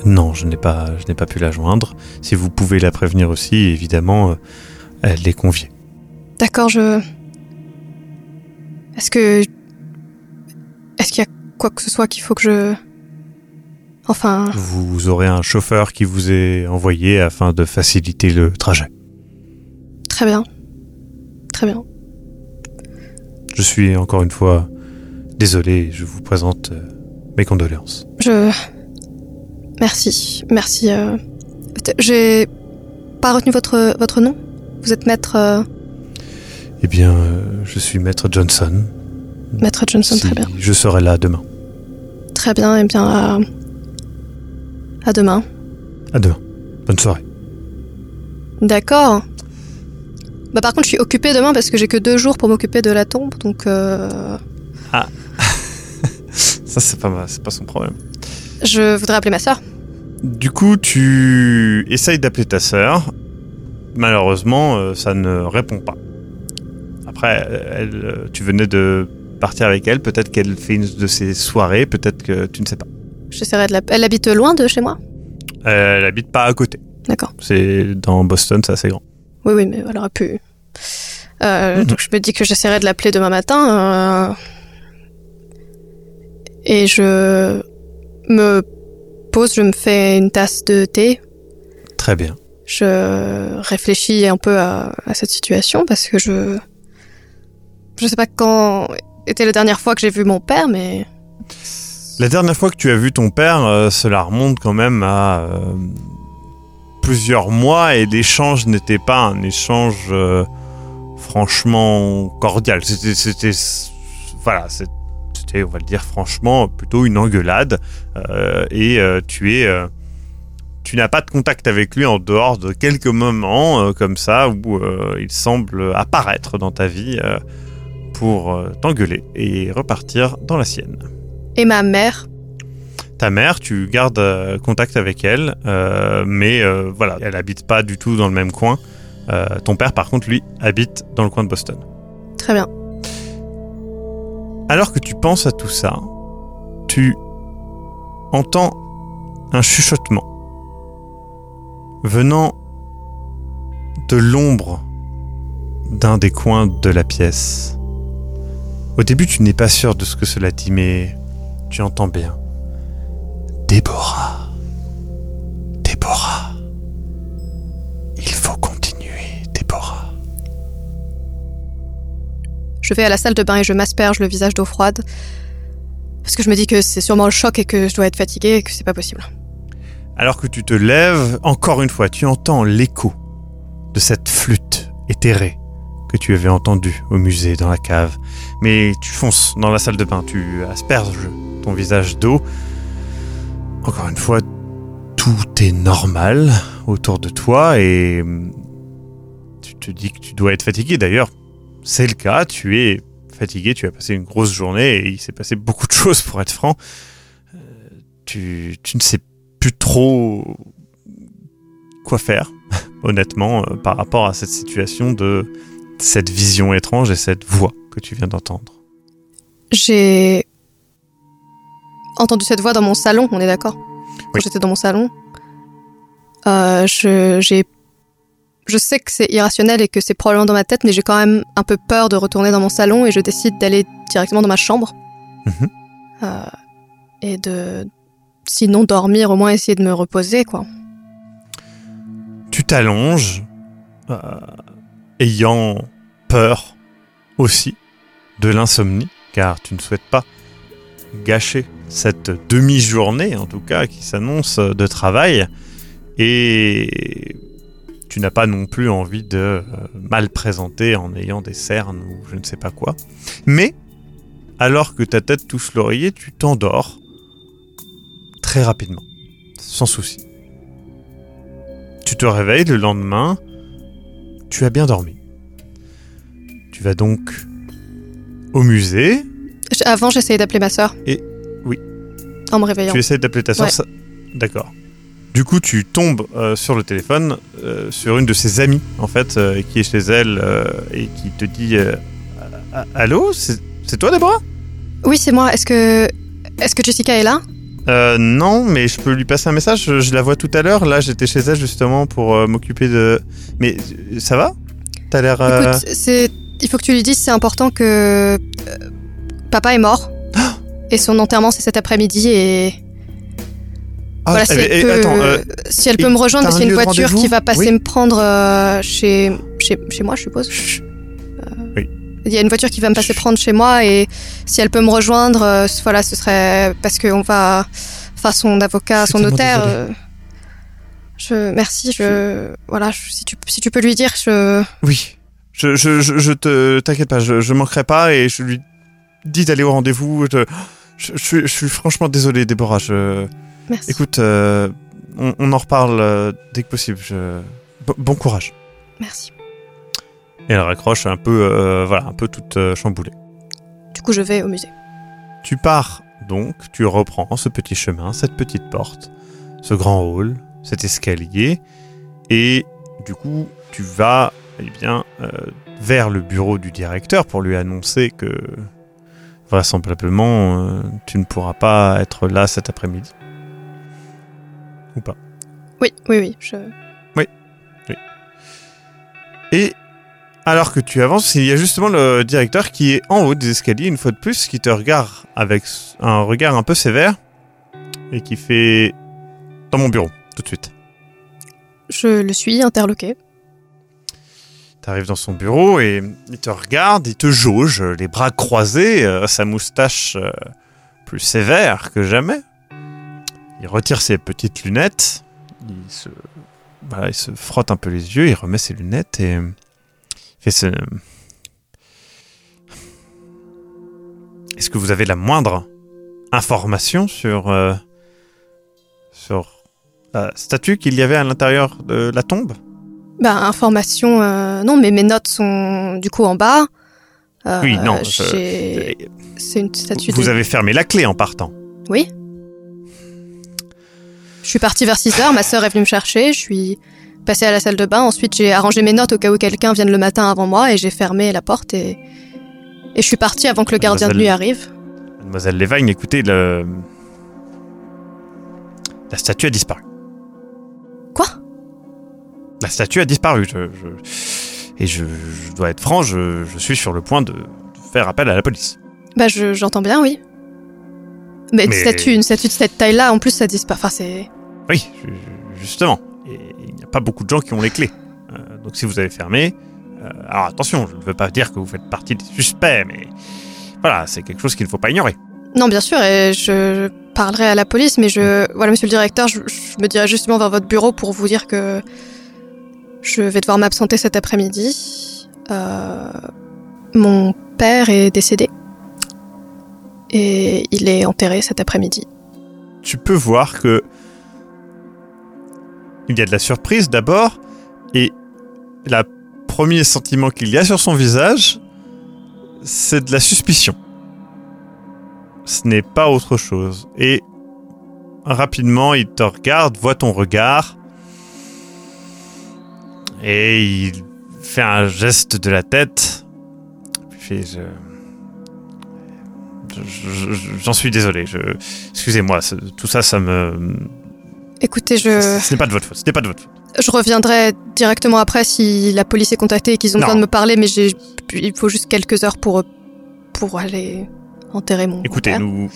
Non, je n'ai pas, je n'ai pas pu la joindre. Si vous pouvez la prévenir aussi, évidemment, euh, elle est conviée.
D'accord, je. Est-ce que. Est-ce qu'il y a quoi que ce soit qu'il faut que je. Enfin.
Vous aurez un chauffeur qui vous est envoyé afin de faciliter le trajet.
Très bien. Très bien.
Je suis encore une fois désolé, je vous présente euh, mes condoléances.
Je. Merci. Merci. euh, J'ai pas retenu votre, votre nom Vous êtes maître. euh,
Eh bien, euh, je suis maître Johnson.
Maître Johnson,
Si
très bien.
Je serai là demain.
Très bien, et bien à. À demain.
À demain. Bonne soirée.
D'accord. Bah par contre, je suis occupée demain parce que j'ai que deux jours pour m'occuper de la tombe, donc euh,
Ça, c'est pas, ma- c'est pas son problème.
Je voudrais appeler ma sœur.
Du coup, tu essayes d'appeler ta sœur. Malheureusement, euh, ça ne répond pas. Après, euh, elle, euh, tu venais de partir avec elle. Peut-être qu'elle fait une de ses soirées. Peut-être que tu ne sais pas.
J'essaierai de la. Elle habite loin de chez moi
elle habite pas à côté.
D'accord.
C'est dans Boston, c'est assez grand.
Oui, oui, mais elle aurait pu. Euh,
Mhm.
Donc je me dis que j'essaierai de l'appeler demain matin. euh, Et je me pose, je me fais une tasse de thé.
Très bien.
Je réfléchis un peu à, à cette situation parce que je. Je sais pas quand était la dernière fois que j'ai vu mon père, mais.
La dernière fois que tu as vu ton père, euh, cela remonte quand même à euh, plusieurs mois et l'échange n'était pas un échange euh, franchement cordial. C'était, voilà, c'était, on va le dire franchement, plutôt une engueulade. euh, et euh, tu es, euh, tu n'as pas de contact avec lui en dehors de quelques moments comme ça où il semble apparaître dans ta vie pour t'engueuler et repartir dans la sienne.
Et ma mère?
Ta mère, tu gardes contact avec elle, mais voilà, elle habite pas du tout dans le même coin. Ton père, par contre, lui, habite dans le coin de Boston.
Très bien.
Alors que tu penses à tout ça, tu entends un chuchotement venant de l'ombre d'un des coins de la pièce. Au début, tu n'es pas sûr de ce que cela dit, mais tu entends bien. Déborah.
Je vais à la salle de bain et je m'asperge le visage d'eau froide. Parce que je me dis que c'est sûrement le choc et que je dois être fatiguée et que c'est pas possible.
Alors que tu te lèves, encore une fois, tu entends l'écho de cette flûte éthérée que tu avais entendue au musée, dans la cave. Mais tu fonces dans la salle de bain, tu asperges ton visage d'eau. Encore une fois, tout est normal autour de toi et tu te dis que tu dois être fatigué. D'ailleurs, c'est le cas, tu es fatigué, tu as passé une grosse journée et il s'est passé beaucoup de choses pour être franc. Euh, tu, tu ne sais plus trop quoi faire, honnêtement, euh, par rapport à cette situation de cette vision étrange et cette voix que tu viens d'entendre.
J'ai entendu cette voix dans mon salon, on est d'accord? Quand j'étais dans mon salon, euh, je, j'ai, je sais que c'est irrationnel et que c'est probablement dans ma tête, mais j'ai quand même un peu peur de retourner dans mon salon et je décide d'aller directement dans ma chambre.
Mhm.
Euh, et de, sinon dormir, au moins essayer de me reposer, quoi.
Tu t'allonges, euh, ayant peur aussi de l'insomnie, car tu ne souhaites pas gâcher cette demi-journée, en tout cas, qui s'annonce de travail, et tu n'as pas non plus envie de euh, mal présenter en ayant des cernes ou je ne sais pas quoi. Mais, alors que ta tête touche l'oreiller, tu t'endors très rapidement, sans souci. Tu te réveilles le lendemain, tu as bien dormi. Tu vas donc au musée,
Avant, j'essayais d'appeler ma sœur.
Et- oui.
En me réveillant.
tu essaies d'appeler ta soeur.
Ouais.
ça- D'accord. Du coup, tu tombes euh, sur le téléphone, euh, sur une de ses amies, en fait, euh, qui est chez elle et qui te dit Ah, Allô C'est toi, Déborah
Oui, c'est moi. Est-ce que. Est-ce que Jessica est là?
Euh, Non, mais je peux lui passer un message. Je, je la vois tout à l'heure. Là, j'étais chez elle justement pour m'occuper de. Mais ça va? T'as l'air.
Écoute, c'est. Il faut que tu lui dises, c'est important que. papa est mort. et son enterrement, c'est cet après-midi et.
Ah,
voilà, si
eh,
elle, peut,
attends, euh,
si elle peut me rejoindre, a
un
une voiture qui va passer
Oui.
me prendre euh, chez, chez, chez moi, je suppose.
chut.
Il y a une voiture qui va me passer prendre chez moi et si elle peut me rejoindre, euh, voilà, ce serait parce qu'on va, enfin son avocat, son notaire. euh, je, merci, je, voilà, je- si tu, si tu peux lui dire, je,
Oui. Je, je, je, je te. T'inquiète pas, je, je manquerai pas et je lui dis d'aller au rendez-vous. Je, je, suis, je suis franchement désolé, Déborah. Je,
merci.
écoute, euh, on, on en reparle euh, dès que possible. Je, bon, bon courage.
Merci.
Et elle raccroche un peu, euh, voilà, un peu toute chamboulée.
Du coup, je vais au musée.
Tu pars donc, tu reprends ce petit chemin, cette petite porte, ce grand hall, cet escalier, et du coup, tu vas eh bien, euh, vers le bureau du directeur pour lui annoncer que vraisemblablement euh, tu ne pourras pas être là cet après-midi. Ou pas.
Oui, oui, oui. Je...
Et alors que tu avances, il y a justement le directeur qui est en haut des escaliers, une fois de plus, qui te regarde avec un regard un peu sévère et qui fait dans mon bureau, tout de suite.
je le suis interloqué.
Tu arrives dans son bureau et il te regarde, il te jauge, les bras croisés, euh, sa moustache euh, plus sévère que jamais. Il retire ses petites lunettes, il se, voilà, il se frotte un peu les yeux, il remet ses lunettes et fait ce... Est-ce que vous avez la moindre information sur, euh, sur la statue qu'il y avait à l'intérieur de la tombe?
Bah, information, euh, non, mais mes notes sont du coup en bas. Euh,
Oui, non,
C'est une statue
Vous
de...
avez fermé la clé en partant.
Oui. Je suis partie vers 6 heures, ma sœur est venue me chercher, je suis passée à la salle de bain, ensuite j'ai arrangé mes notes au cas où quelqu'un vienne le matin avant moi et j'ai fermé la porte et... Et je suis partie avant que le gardien de nuit arrive.
Mademoiselle Levine, écoutez, le... la statue a disparu.
Quoi?
La statue a disparu. Je, je- Et je, je dois être franc, je, suis sur le point de, faire appel à la police.
Bah je- j'entends bien, oui. Mais une statue, une statue de cette taille-là, en plus ça disparaît. Enfin c'est...
Oui, ju- justement. Et il n'y a pas beaucoup de gens qui ont les clés. Euh, donc si vous avez fermé... euh, alors attention, je ne veux pas dire que vous faites partie des suspects, mais... Voilà, c'est quelque chose qu'il ne faut pas ignorer.
Non, bien sûr, et je parlerai à la police, mais je... Voilà, monsieur le directeur, je, je me dirai justement vers votre bureau pour vous dire que je vais devoir m'absenter cet après-midi. Euh, Mon père est décédé. Et il est enterré cet après-midi.
tu peux voir que il y a de la surprise d'abord et le premier sentiment qu'il y a sur son visage, c'est de la suspicion. Ce n'est pas autre chose. Et rapidement, il te regarde, voit ton regard et il fait un geste de la tête. J'en suis désolé. Excusez-moi, tout ça, ça me.
Écoutez, je,
Ce n'est pas de votre faute. Ce n'est pas de votre faute.
je reviendrai directement après si la police est contactée et qu'ils ont
Non.
besoin de me parler, mais j'ai, il faut juste quelques heures pour, pour aller enterrer mon
Écoutez,
père.
nous.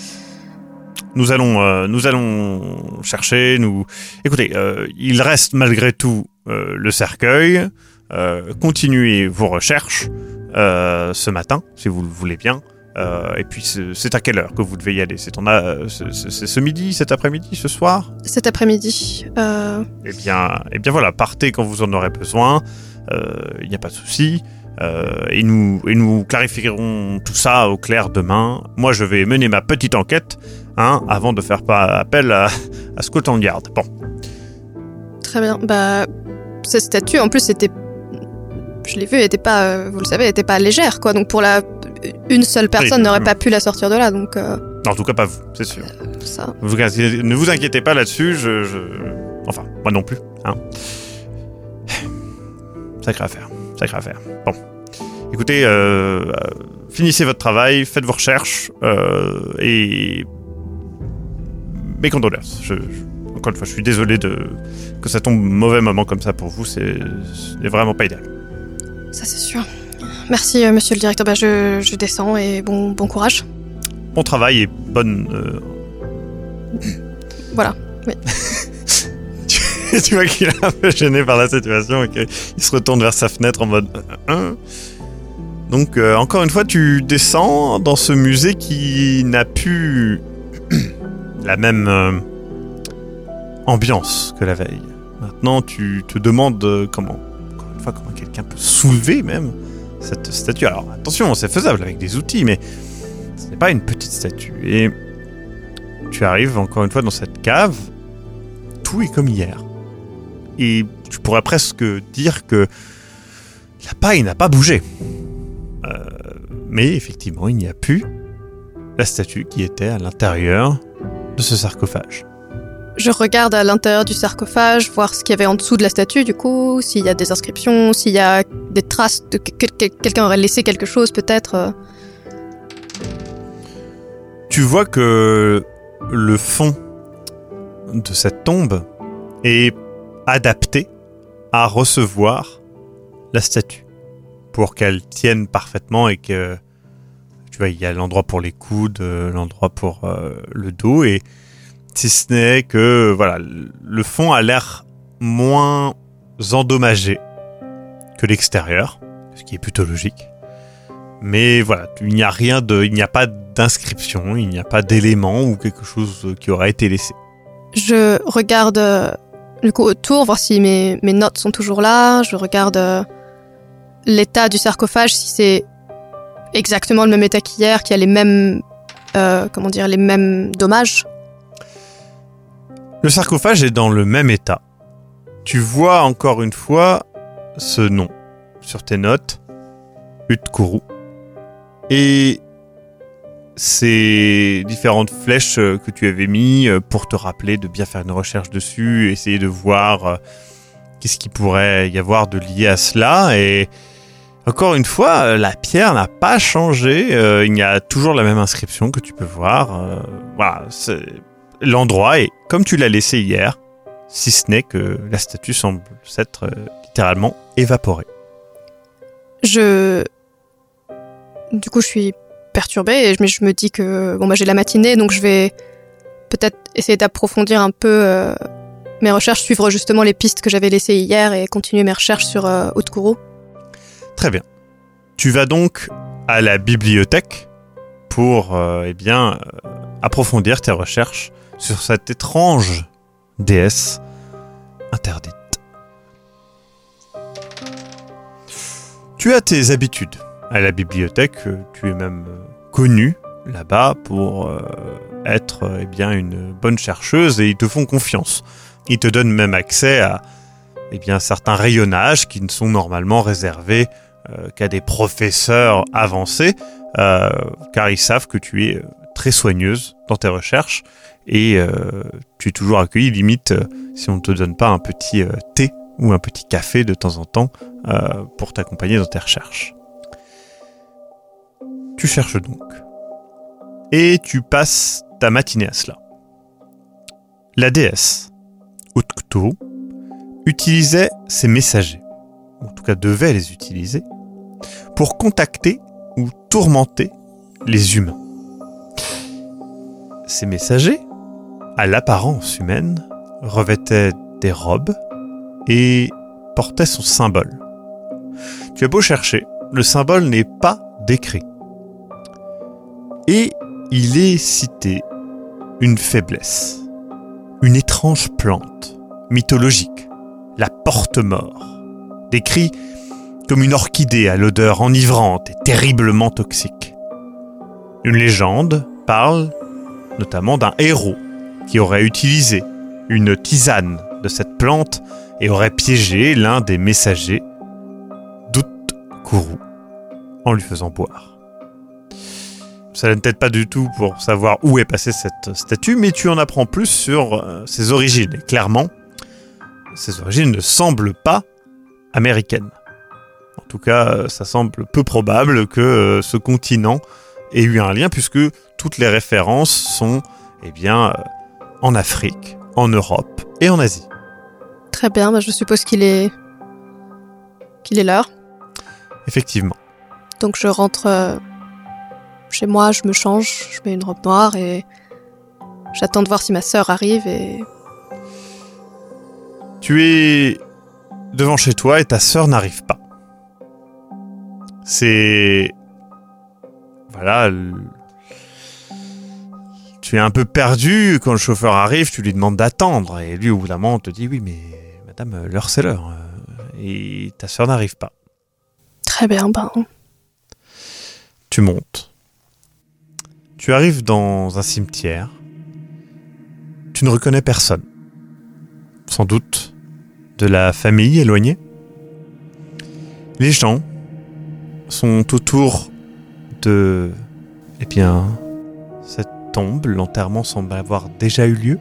Nous allons, euh, nous allons chercher. Nous, écoutez, euh, il reste malgré tout euh, le cercueil. Continuez vos recherches ce matin, si vous le voulez bien. Euh, et puis, c'est à quelle heure que vous devez y aller? C'est ce midi, cet après-midi, ce soir?
Cet après-midi. Euh,
Eh bien, eh bien voilà, partez quand vous en aurez besoin. Euh, Il n'y a pas de souci. Euh, et, nous, et nous clarifierons tout ça au clair demain. Moi, je vais mener ma petite enquête hein, avant de faire pas appel à, à Scotland Yard. Bon,
Très bien. Bah, cette statue, en plus, c'était. Je l'ai vue, elle était pas. euh, Vous le savez, elle était pas légère, quoi. Donc, pour la. Une seule personne n'aurait pas pu la sortir de là, donc. euh,
en tout cas pas vous, c'est sûr.
ça.
Vous inquiétez- ne vous inquiétez pas là-dessus. Je, je- Enfin, moi non plus. Hein. Sacrée affaire. Sacrée affaire. Bon. Écoutez, euh, euh, finissez votre travail, faites vos recherches euh, et mes condoléances. Je, je- encore une fois, je suis désolé de que ça tombe mauvais moment comme ça pour vous. C'est vraiment pas idéal.
Ça, c'est sûr. Merci, euh, monsieur le directeur. Bah, je, je descends et bon, bon courage.
Bon travail et bonne. euh,
Voilà.
tu, tu vois qu'il est un peu gêné par la situation et qu'il se retourne vers sa fenêtre en mode. euh, euh. Donc, euh, encore une fois, tu descends dans ce musée qui n'a plus la même euh, ambiance que la veille. Maintenant, tu te demandes comment, encore une fois, comment quelqu'un peut soulever même cette statue. Alors, attention, c'est faisable avec des outils, mais ce n'est pas une petite statue. Et tu arrives encore une fois dans cette cave, tout est comme hier. Et tu pourrais presque dire que la paille n'a pas bougé. Euh, mais effectivement, il n'y a plus la statue qui était à l'intérieur de ce sarcophage.
Je regarde à l'intérieur du sarcophage, voir ce qu'il y avait en dessous de la statue, du coup, s'il y a des inscriptions, s'il y a des traces de que- que- quelqu'un aurait laissé quelque chose, peut-être. euh.
Tu vois que le fond de cette tombe est adapté à recevoir la statue pour qu'elle tienne parfaitement et que tu vois il y a l'endroit pour les coudes, euh, l'endroit pour euh, le dos et si ce n'est que voilà le fond a l'air moins endommagé que l'extérieur, ce qui est plutôt logique. Mais voilà, il n'y a rien de, il n'y a pas d'inscription, il n'y a pas d'élément ou quelque chose qui aurait été laissé.
Je regarde euh, du coup autour, voir si mes, mes notes sont toujours là. Je regarde euh, l'état du sarcophage, si c'est exactement le même état qu'hier, qu'il y a les mêmes, euh, comment dire, les mêmes dommages.
Le sarcophage est dans le même état. Tu vois encore une fois ce nom sur tes notes, Utkuru. Et ces différentes flèches que tu avais mis euh, pour te rappeler de bien faire une recherche dessus, essayer de voir euh, qu'est-ce qui pourrait y avoir de lié à cela. Et encore une fois, euh, la pierre n'a pas changé. Il y a toujours la même inscription que tu peux voir. Voilà, c'est- l'endroit est comme tu l'as laissé hier, si ce n'est que la statue semble s'être euh, littéralement évaporée.
Je, du coup, je suis perturbée et je, mais je me dis que bon bah j'ai la matinée, donc je vais peut-être essayer d'approfondir un peu euh, mes recherches, suivre justement les pistes que j'avais laissées hier et continuer mes recherches sur euh, Utkuru.
Très bien. Tu vas donc à la bibliothèque pour euh, eh bien approfondir tes recherches sur cette étrange déesse interdite. Tu as tes habitudes à la bibliothèque, tu es même connu là-bas pour euh, être eh une bonne chercheuse et ils te font confiance. Ils te donnent même accès à eh bien certains rayonnages qui ne sont normalement réservés euh, qu'à des professeurs avancés, euh, car ils savent que tu es très soigneuse dans tes recherches et euh, tu es toujours accueilli, limite euh, si on ne te donne pas un petit euh, thé ou un petit café de temps en temps pour t'accompagner dans tes recherches. Tu cherches donc. Et tu passes ta matinée à cela. La déesse, Utktu, utilisait ses messagers, en tout cas devait les utiliser, pour contacter ou tourmenter les humains. Ces messagers, à l'apparence humaine, revêtaient des robes et portaient son symbole. Tu as beau chercher, le symbole n'est pas décrit. Et il est cité une faiblesse, une étrange plante mythologique, la porte-mort, décrit comme une orchidée à l'odeur enivrante et terriblement toxique. Une légende parle notamment d'un héros qui aurait utilisé une tisane de cette plante et aurait piégé l'un des messagers d'Utkuru en lui faisant boire. Ça ne t'aide pas du tout pour savoir où est passée cette statue, mais tu en apprends plus sur euh, ses origines. Et clairement, ses origines ne semblent pas américaines. En tout cas, ça semble peu probable que euh, ce continent ait eu un lien puisque toutes les références sont eh bien, euh, en Afrique, en Europe et en Asie.
Très bien, bah, je suppose qu'il est qu'il est l'heure.
Effectivement.
Donc je rentre euh, chez moi, je me change, je mets une robe noire et j'attends de voir si ma sœur arrive et
Tu es devant chez toi et ta sœur n'arrive pas. C'est... Voilà. Tu es un peu perdu quand le chauffeur arrive, tu lui demandes d'attendre. Et lui, au bout d'un moment, te dit, oui, mais madame, l'heure c'est l'heure. Euh, Et ta sœur n'arrive pas.
très bien, ben
Tu montes. Tu arrives dans un cimetière. Tu ne reconnais personne. Sans doute de la famille éloignée. Les gens sont autour de... Eh bien, cette tombe. L'enterrement semble avoir déjà eu lieu.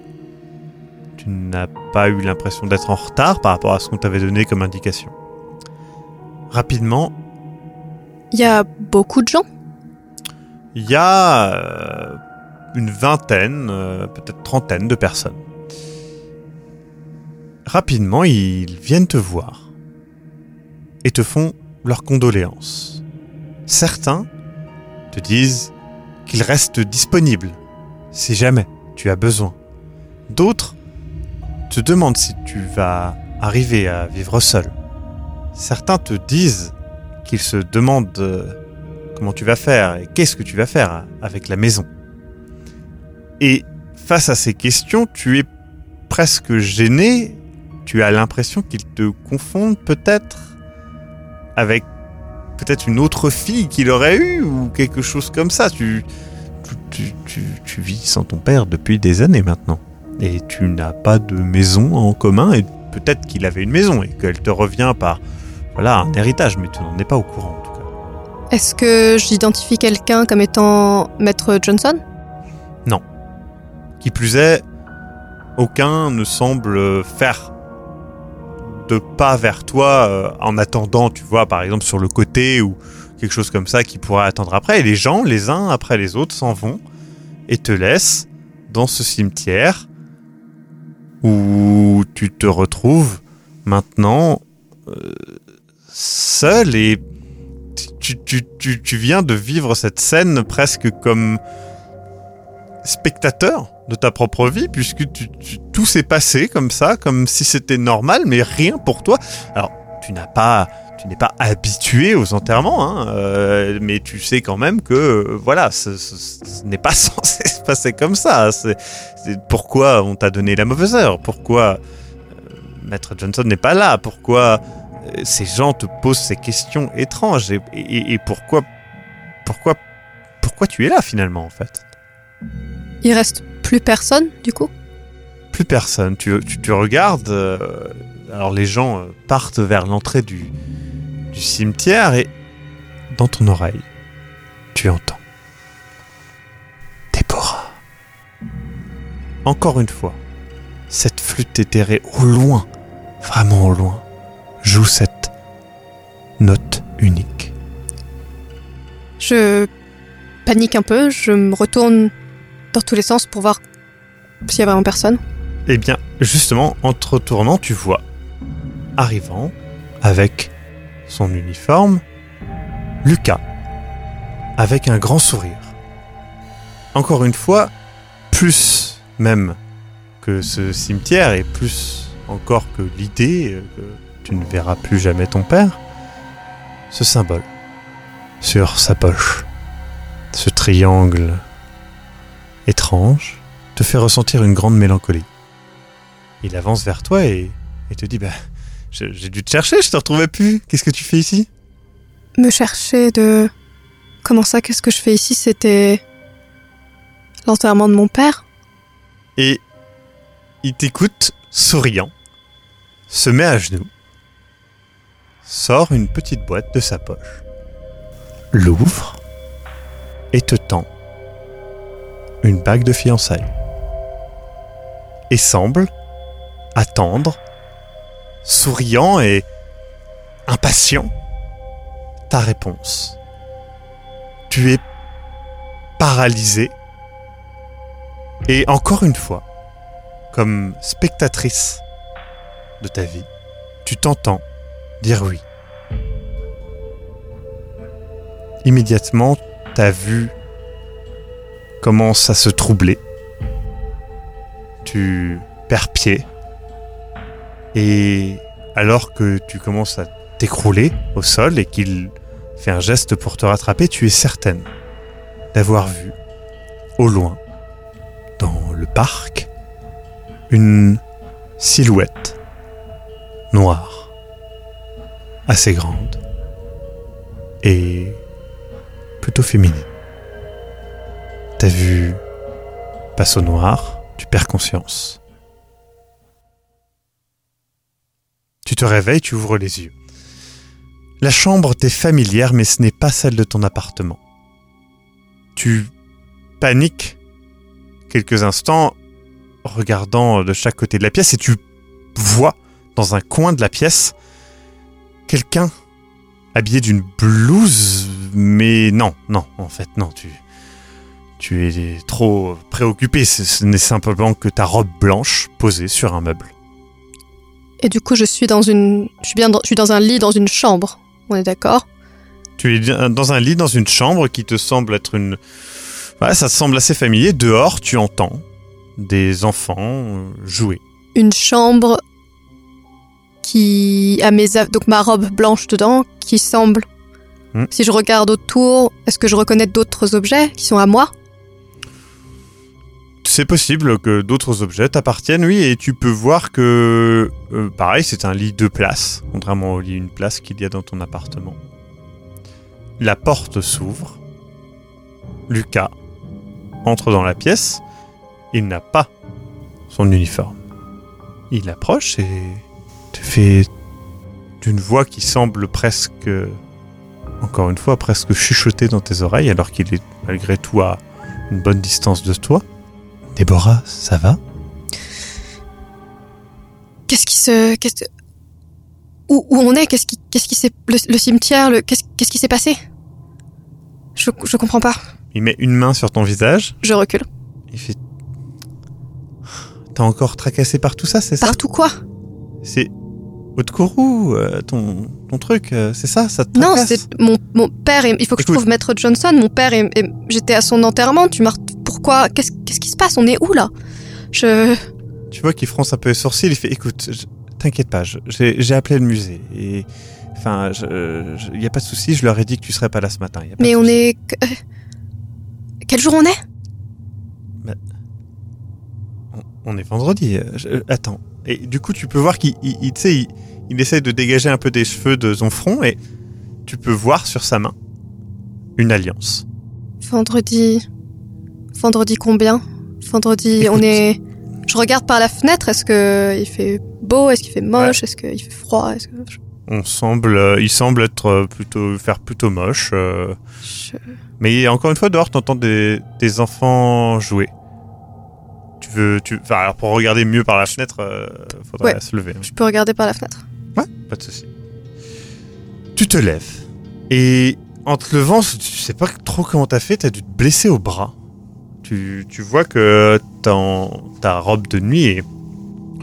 Tu n'as pas eu l'impression d'être en retard par rapport à ce qu'on t'avait donné comme indication. Rapidement,
il y a beaucoup de gens.
Il y a euh, une vingtaine, euh, peut-être trentaine de personnes. Rapidement, ils viennent te voir et te font leurs condoléances. Certains te disent qu'ils restent disponibles si jamais tu as besoin. D'autres te demandent si tu vas arriver à vivre seul. Certains te disent qu'ils se demandent euh, comment tu vas faire et qu'est-ce que tu vas faire avec la maison. Et face à ces questions, tu es presque gêné, tu as l'impression qu'ils te confondent peut-être avec peut-être une autre fille qu'il aurait eue ou quelque chose comme ça. Tu, tu, tu, tu, tu vis sans ton père depuis des années maintenant. Et tu n'as pas de maison en commun et peut-être qu'il avait une maison et qu'elle te revient par voilà, un héritage, mais tu n'en es pas au courant en tout cas.
Est-ce que j'identifie quelqu'un comme étant Maître Johnson?
Qui plus est, aucun ne semble faire de pas vers toi euh, en attendant, tu vois, par exemple sur le côté ou quelque chose comme ça qui pourrait attendre après. Et les gens, les uns après les autres, s'en vont et te laissent dans ce cimetière où tu te retrouves maintenant euh, seul et tu, tu, tu, tu viens de vivre cette scène presque comme spectateur de ta propre vie, puisque tout s'est passé comme ça, comme si c'était normal, mais rien pour toi. Alors, tu n'as pas, tu n'es pas habitué aux enterrements, hein, euh, mais tu sais quand même que, euh, voilà, ce, ce- ce n'est pas censé se passer comme ça. C'est pourquoi on t'a donné la mauvaise heure, pourquoi euh, Maître Johnson n'est pas là, pourquoi ces gens te posent ces questions étranges, et, et- et pourquoi, pourquoi, pourquoi tu es là finalement en fait?
Il reste plus personne, du coup?
Plus personne. Tu, tu, tu regardes, euh, alors les gens partent vers l'entrée du, du cimetière et dans ton oreille, tu entends. Déborah. Encore une fois, cette flûte éthérée au loin, vraiment au loin, joue cette note unique.
Je panique un peu, je me retourne dans tous les sens pour voir s'il y a vraiment personne.
Eh bien, justement, en te retournant, tu vois, arrivant, avec son uniforme, Lucas, avec un grand sourire. Encore une fois, plus même que ce cimetière, et plus encore que l'idée que tu ne verras plus jamais ton père, ce symbole sur sa poche, ce triangle étrange, te fait ressentir une grande mélancolie. Il avance vers toi et, te dit bah, J'ai dû te chercher, je te retrouvais plus. Qu'est-ce que tu fais ici?
Me chercher de... Comment ça, qu'est-ce que je fais ici? C'était... L'enterrement de mon père
Et il t'écoute, souriant, se met à genoux, sort une petite boîte de sa poche, l'ouvre et te tend une bague de fiançailles. Et semble attendre souriant et impatient ta réponse. Tu es paralysé et encore une fois, comme spectatrice de ta vie, tu t'entends dire oui. Immédiatement, ta vue commence à se troubler. Tu perds pied. Et alors que tu commences à t'écrouler au sol et qu'il fait un geste pour te rattraper, tu es certaine d'avoir vu au loin, dans le parc, une silhouette noire, assez grande et plutôt féminine. Ta vue passe au noir, tu perds conscience. Tu te réveilles, tu ouvres les yeux. La chambre t'est familière, mais ce n'est pas celle de ton appartement. Tu paniques quelques instants, regardant de chaque côté de la pièce, et tu vois dans un coin de la pièce quelqu'un habillé d'une blouse, mais non, non, en fait, non, tu, tu es trop préoccupé. Ce n'est simplement que ta robe blanche posée sur un meuble.
Et du coup, je suis dans une, je suis bien, dans, je suis dans un lit dans une chambre. On est d'accord?
Tu es dans un lit dans une chambre qui te semble être une, ouais, ça te semble assez familier. Dehors, tu entends des enfants euh, jouer.
Une chambre qui a mes donc ma robe blanche dedans qui semble
Hmm.
si je regarde autour est-ce que je reconnais d'autres objets qui sont à moi?
C'est possible que d'autres objets t'appartiennent, oui, et tu peux voir que, euh, pareil, c'est un lit de place, contrairement au lit une place qu'il y a dans ton appartement. La porte s'ouvre. Lucas entre dans la pièce. Il n'a pas son uniforme. Il approche et te fait d'une voix qui semble presque, encore une fois, presque chuchoter dans tes oreilles, alors qu'il est malgré tout à une bonne distance de toi. Déborah, ça va?
Qu'est-ce qui se où, où on est? Qu'est-ce qui qu'est-ce qui s'est le, le cimetière le qu'est-ce qui s'est passé? Je je comprends pas
Il met une main sur ton visage.
je recule
Il fait. T'es encore tracassé par tout ça, c'est ça?
Partout quoi?
C'est. Haute-Kourou, euh, ton, ton truc, euh, c'est ça? Ça te
non c'est mon mon père il faut que
Écoute.
je trouve maître Johnson mon père et j'étais à son enterrement tu m'as pourquoi qu'est-ce qui se passe on est où là je
Tu vois qu'il fronce un peu les sourcils, il fait écoute, je- t'inquiète pas, j'ai appelé le musée. Et. Enfin, il n'y a pas de souci, je leur ai dit que tu serais pas là ce matin. y a pas
mais
de
on
souci.
est euh, quel jour on est
On, on est vendredi. euh, je- euh, attends. Et du coup, tu peux voir qu'il il, il- tu sais, il, il essaie de dégager un peu des cheveux de son front et tu peux voir sur sa main une alliance.
Vendredi. Vendredi combien? Vendredi, on est. Je regarde par la fenêtre. Est-ce que il fait beau? Est-ce qu'il fait moche? Est-ce qu'il fait froid? Est-ce que
On semble, euh, il semble être euh, plutôt faire plutôt moche. euh,
je-
mais encore une fois, dehors, t'entends des, des enfants jouer. Tu veux, tu, enfin, alors pour regarder mieux par la fenêtre, euh, faudrait
Ouais.
se lever.
je peux regarder par la fenêtre.
Ouais, pas de souci. Tu te lèves et en te levant, tu sais pas trop comment t'as fait, t'as dû te blesser au bras. Tu, vois que ta robe de nuit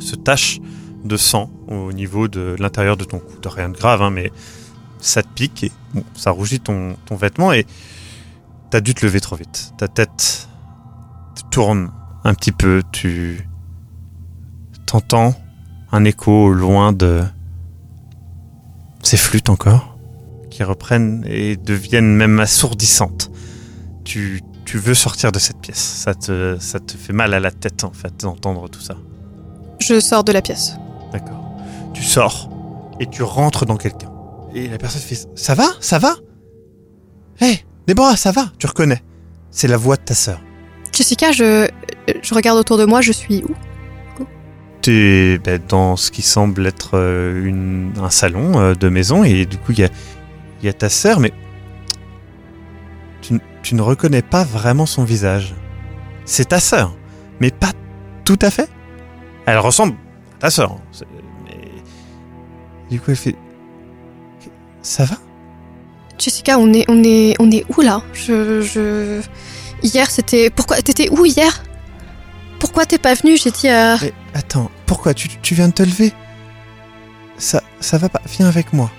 se tache de sang au niveau de l'intérieur de ton cou. T'as rien de grave, hein, mais ça te pique et ça rougit ton, vêtement et t'as dû te lever trop vite. Ta tête tourne un petit peu, tu t'entends un écho loin de ces flûtes encore, qui reprennent et deviennent même assourdissantes. Tu, tu veux sortir de cette pièce. Ça te, ça te fait mal à la tête, en fait, d'entendre tout ça.
Je sors de la pièce.
D'accord. Tu sors et tu rentres dans quelqu'un. Et la personne fait Ça va? Ça va? Hé, Déborah, ça va? Tu reconnais. C'est la voix de ta sœur.
Jessica, je je regarde autour de moi. Je suis où?
T'es ben, dans ce qui semble être euh, une, un salon euh, de maison et du coup il y a, il y a ta sœur mais tu, ne reconnais pas vraiment son visage. C'est ta sœur, mais pas tout à fait. Elle ressemble à ta sœur, hein. Mais Du coup, elle fait Ça va?
Jessica, on est, on est, on est où là? Je, je. Hier, c'était. Pourquoi T'étais où hier? Pourquoi t'es pas venu J'ai dit.
Mais attends, pourquoi? Tu, tu viens de te lever? Ça, ça va pas? Viens avec moi.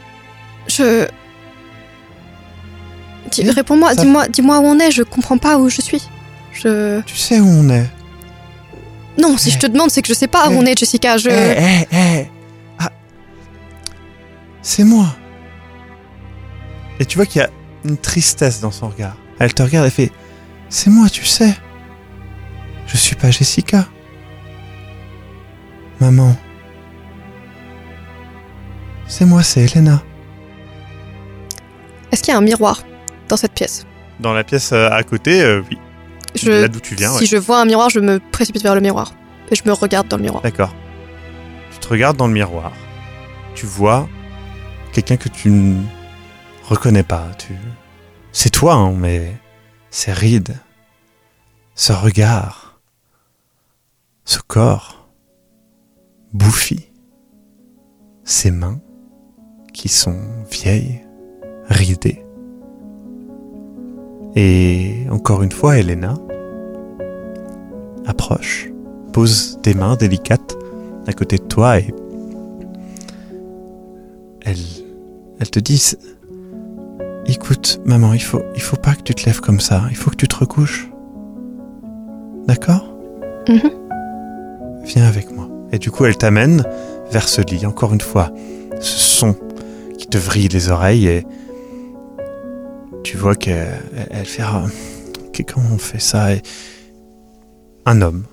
Je. Dis- Réponds-moi,
ça-
dis-moi, dis-moi où on est. Je comprends pas où je suis. Je.
Tu sais où on est
Non, si
Eh.
je te demande, c'est que je sais pas où
Eh.
on est, Jessica. Je.
Eh, eh, eh. Ah. C'est moi. Et tu vois qu'il y a une tristesse dans son regard. Elle te regarde et fait C'est moi, tu sais. Je suis pas Jessica. Maman. C'est moi, c'est Elena.
Est-ce qu'il y a un miroir? Dans cette pièce
Dans la pièce euh, à côté, oui.
je...
Là d'où tu viens,
Si
ouais.
je vois un miroir, je me précipite vers le miroir et je me regarde dans le miroir.
D'accord. Tu te regardes dans le miroir. Tu vois quelqu'un que tu ne reconnais pas. Tu... C'est toi, hein, mais ces rides, ce regard, ce corps bouffi, ces mains qui sont vieilles, ridées. Et encore une fois, Elena approche pose des mains délicates à côté de toi et elle, elle te dit Écoute, maman, il faut, il faut pas que tu te lèves comme ça, il faut que tu te recouches. D'accord?
Mhm.
Viens avec moi. Et du coup, elle t'amène vers ce lit, encore une fois, ce son qui te vrille les oreilles et vois qu'elle elle- elle fait Ah, comment on fait ça? Un homme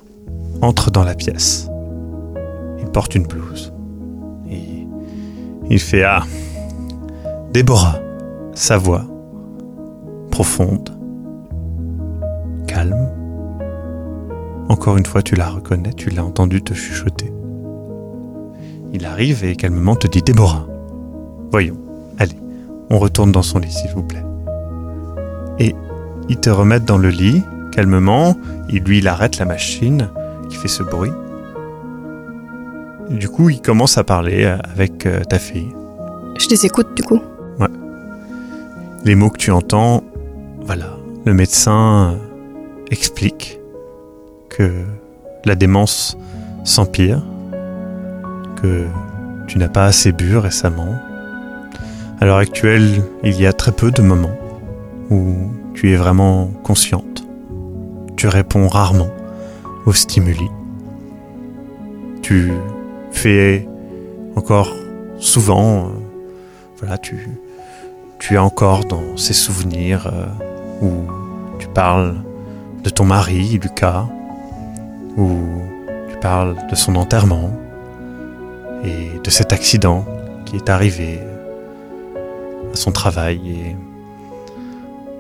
entre dans la pièce. Il porte une blouse. Et il fait Ah Déborah, sa voix profonde, calme. Encore une fois, tu la reconnais, tu l'as entendu te chuchoter. Il arrive et calmement te dit Déborah, voyons, allez, on retourne dans son lit, s'il vous plaît. Et il te remet dans le lit, calmement, il lui il arrête la machine qui fait ce bruit. Du coup, il commence à parler euh, avec euh, ta fille.
Je les écoute du coup.
Les mots que tu entends, voilà, le médecin euh, explique que la démence s'empire, que tu n'as pas assez bu récemment. À l'heure actuelle, il y a très peu de moments où tu es vraiment consciente. Tu réponds rarement aux stimuli. Tu fais encore souvent, euh, voilà, tu, tu es encore dans ces souvenirs euh, où tu parles de ton mari, Lucas, où tu parles de son enterrement et de cet accident qui est arrivé à son travail. Et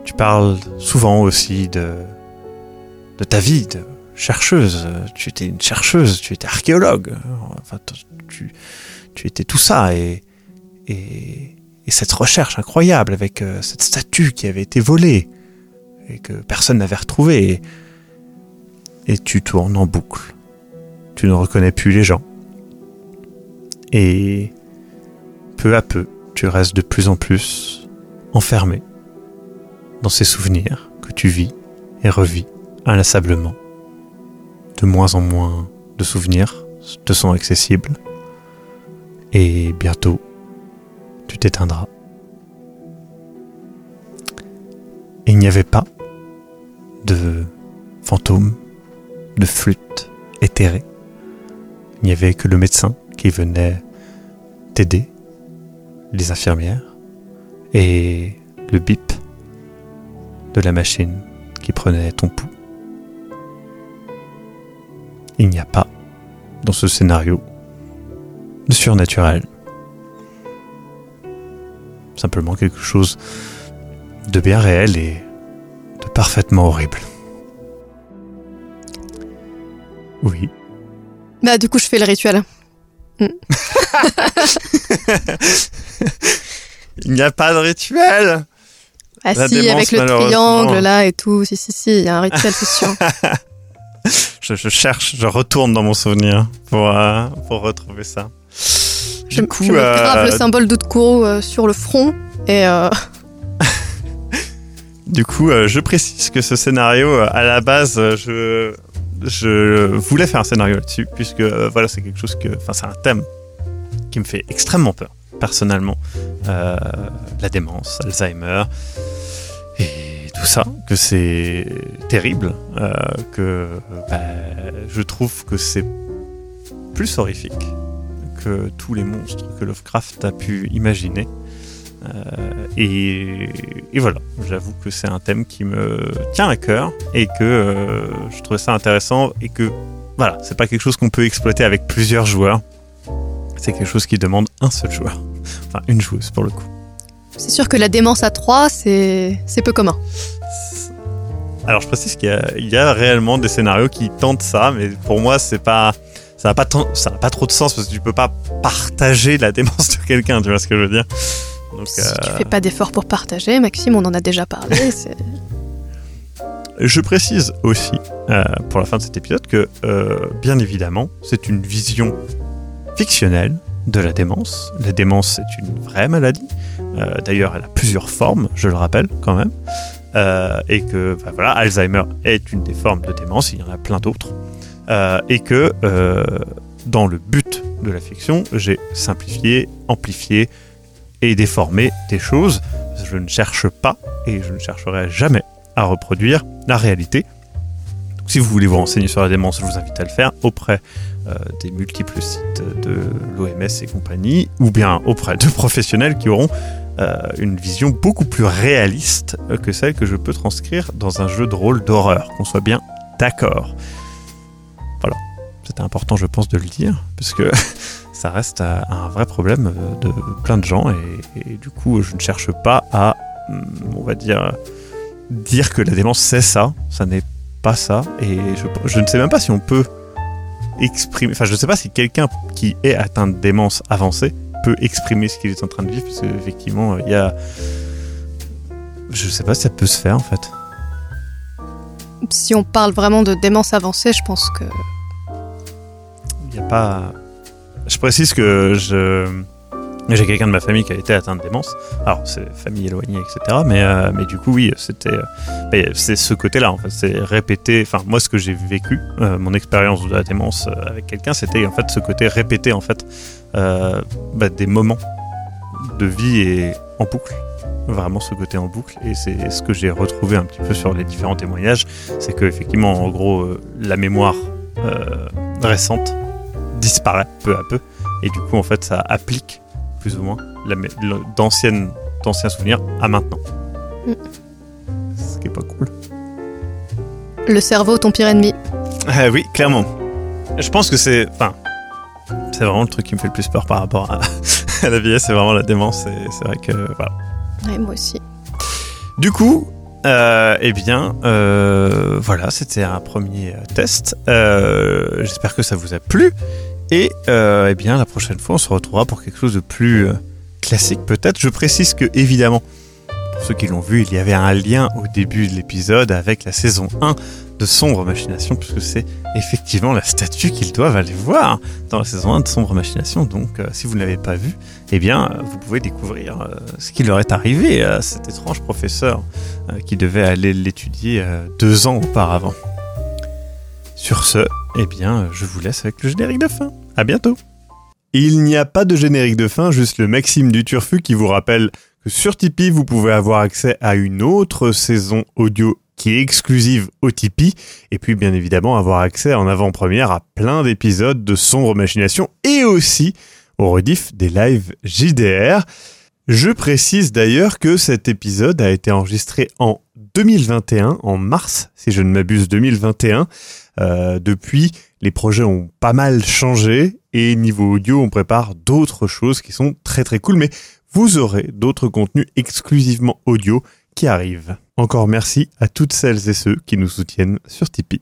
tu parles souvent aussi de, ta vie de chercheuse. Tu étais une chercheuse, tu étais archéologue. Enfin, tu, étais tout ça et, et, et cette recherche incroyable avec euh, cette statue qui avait été volée et que personne n'avait retrouvée. Et, et tu tournes en boucle. Tu ne reconnais plus les gens. Et peu à peu, tu restes de plus en plus enfermé dans ces souvenirs que tu vis et revis inlassablement. De moins en moins de souvenirs te sont accessibles. Et bientôt, tu t'éteindras. Il n'y avait pas de fantômes, de flûte éthérée. Il n'y avait que le médecin qui venait t'aider, les infirmières, et le bip de la machine qui prenait ton pouls. Il n'y a pas, dans ce scénario, de surnaturel. Simplement quelque chose de bien réel et de parfaitement horrible. Oui.
Bah du coup, je fais le rituel.
Il n'y a pas de rituel? La
si,
démence,
avec le triangle là et tout. Si, si, si, il y a un rituel, c'est sûr.
je, je cherche, je retourne dans mon souvenir pour, euh, pour retrouver ça.
Je,
Du coup,
je me grave
euh,
le symbole d'Outkuro euh, sur le front et euh,
Du coup, euh, je précise que ce scénario, euh, à la base, euh, je, je voulais faire un scénario là-dessus, puisque euh, voilà, c'est quelque chose que. Enfin, c'est un thème qui me fait extrêmement peur, personnellement. Euh, la démence, Alzheimer, et tout ça, que c'est terrible, euh, que bah, je trouve que c'est plus horrifique que tous les monstres que Lovecraft a pu imaginer. Euh, et, voilà, j'avoue que c'est un thème qui me tient à cœur et que euh, je trouvais ça intéressant et que voilà, c'est pas quelque chose qu'on peut exploiter avec plusieurs joueurs. C'est quelque chose qui demande un seul joueur, enfin une joueuse pour le coup.
C'est sûr que la démence à 3, c'est c'est peu commun.
Alors je précise qu'il y, a- il y a réellement des scénarios qui tentent ça, mais pour moi c'est pas ça n'a pas ça n'a pas trop de sens parce que tu peux pas partager la démence de quelqu'un, tu vois ce que je veux dire? Donc
Si
euh,
tu fais pas d'efforts pour partager, Maxime, on en a déjà parlé.
Je précise aussi, euh, pour la fin de cet épisode, que, euh, bien évidemment, c'est une vision fictionnelle de la démence. La démence, c'est une vraie maladie. Euh, D'ailleurs, elle a plusieurs formes, je le rappelle quand même. Euh, et que, bah, voilà, Alzheimer est une des formes de démence, il y en a plein d'autres. Euh, et que, dans le but de la fiction, j'ai simplifié, amplifié et déformé des choses. Je ne cherche pas, et je ne chercherai jamais à reproduire la réalité. Donc, si vous voulez vous renseigner sur la démence, je vous invite à le faire auprès des multiples sites de l'OMS et compagnie, ou bien auprès de professionnels qui auront une vision beaucoup plus réaliste euh, que celle que je peux transcrire dans un jeu de rôle d'horreur, qu'on soit bien d'accord. Voilà, c'était important, je pense, de le dire, parce que ça reste euh, un vrai problème euh, de plein de gens, et, du coup, je ne cherche pas à, hum, on va dire, dire que la démence c'est ça, ça n'est pas ça, et je, je ne sais même pas si on peut exprimer, enfin je ne sais pas si quelqu'un qui est atteint de démence avancée peut exprimer ce qu'il est en train de vivre, parce qu'effectivement il y a, je sais pas si ça peut se faire en fait.
si on parle vraiment de démence avancée, je pense que
Il n'y a pas, je précise que je j'ai quelqu'un de ma famille qui a été atteint de démence. Alors, c'est famille éloignée, etc. Mais, euh, mais du coup, oui, c'était, euh, c'est ce côté-là, en fait. C'est répéter. Enfin, moi, ce que j'ai vécu, euh, mon expérience de la démence avec quelqu'un, c'était en fait ce côté répéter, en fait, bah, des moments de vie et en boucle. Vraiment ce côté en boucle. Et c'est ce que j'ai retrouvé un petit peu sur les différents témoignages. C'est que, effectivement, en gros, la mémoire récente disparaît peu à peu. Et du coup, en fait, ça applique plus ou moins d'anciens souvenirs à maintenant.
Mm.
Ce qui est pas cool.
le cerveau, ton pire ennemi.
Ah oui, clairement. Je pense que c'est, enfin, c'est vraiment le truc qui me fait le plus peur par rapport à, à la vieillesse, c'est vraiment la démence. C'est vrai que voilà.
Ouais, moi aussi.
Du coup, euh, eh bien, euh, voilà, c'était un premier euh, test. Euh, J'espère que ça vous a plu. Et euh, eh bien, la prochaine fois, on se retrouvera pour quelque chose de plus euh, classique, peut-être. Je précise que, évidemment, pour ceux qui l'ont vu, il y avait un lien au début de l'épisode avec la saison 1 de Sombre Machination, puisque c'est effectivement la statue qu'ils doivent aller voir dans la saison 1 de Sombre Machination. Donc, euh, si vous ne l'avez pas vu, eh bien, vous pouvez découvrir ce qui leur est arrivé à cet étrange professeur qui devait aller l'étudier deux ans auparavant. Sur ce, eh bien, je vous laisse avec le générique de fin. À bientôt. Il n'y a pas de générique de fin, juste le Maxime du Turfu qui vous rappelle que sur Tipeee, vous pouvez avoir accès à une autre saison audio qui est exclusive au Tipeee, et puis bien évidemment avoir accès en avant-première à plein d'épisodes de Sombre Machination et aussi au rediff des lives JDR. Je précise d'ailleurs que cet épisode a été enregistré en 2021, en mars, si je ne m'abuse, 2021. Euh, depuis, les projets ont pas mal changé et niveau audio, on prépare d'autres choses qui sont très très cool, mais vous aurez d'autres contenus exclusivement audio qui arrivent. Encore merci à toutes celles et ceux qui nous soutiennent sur Tipeee.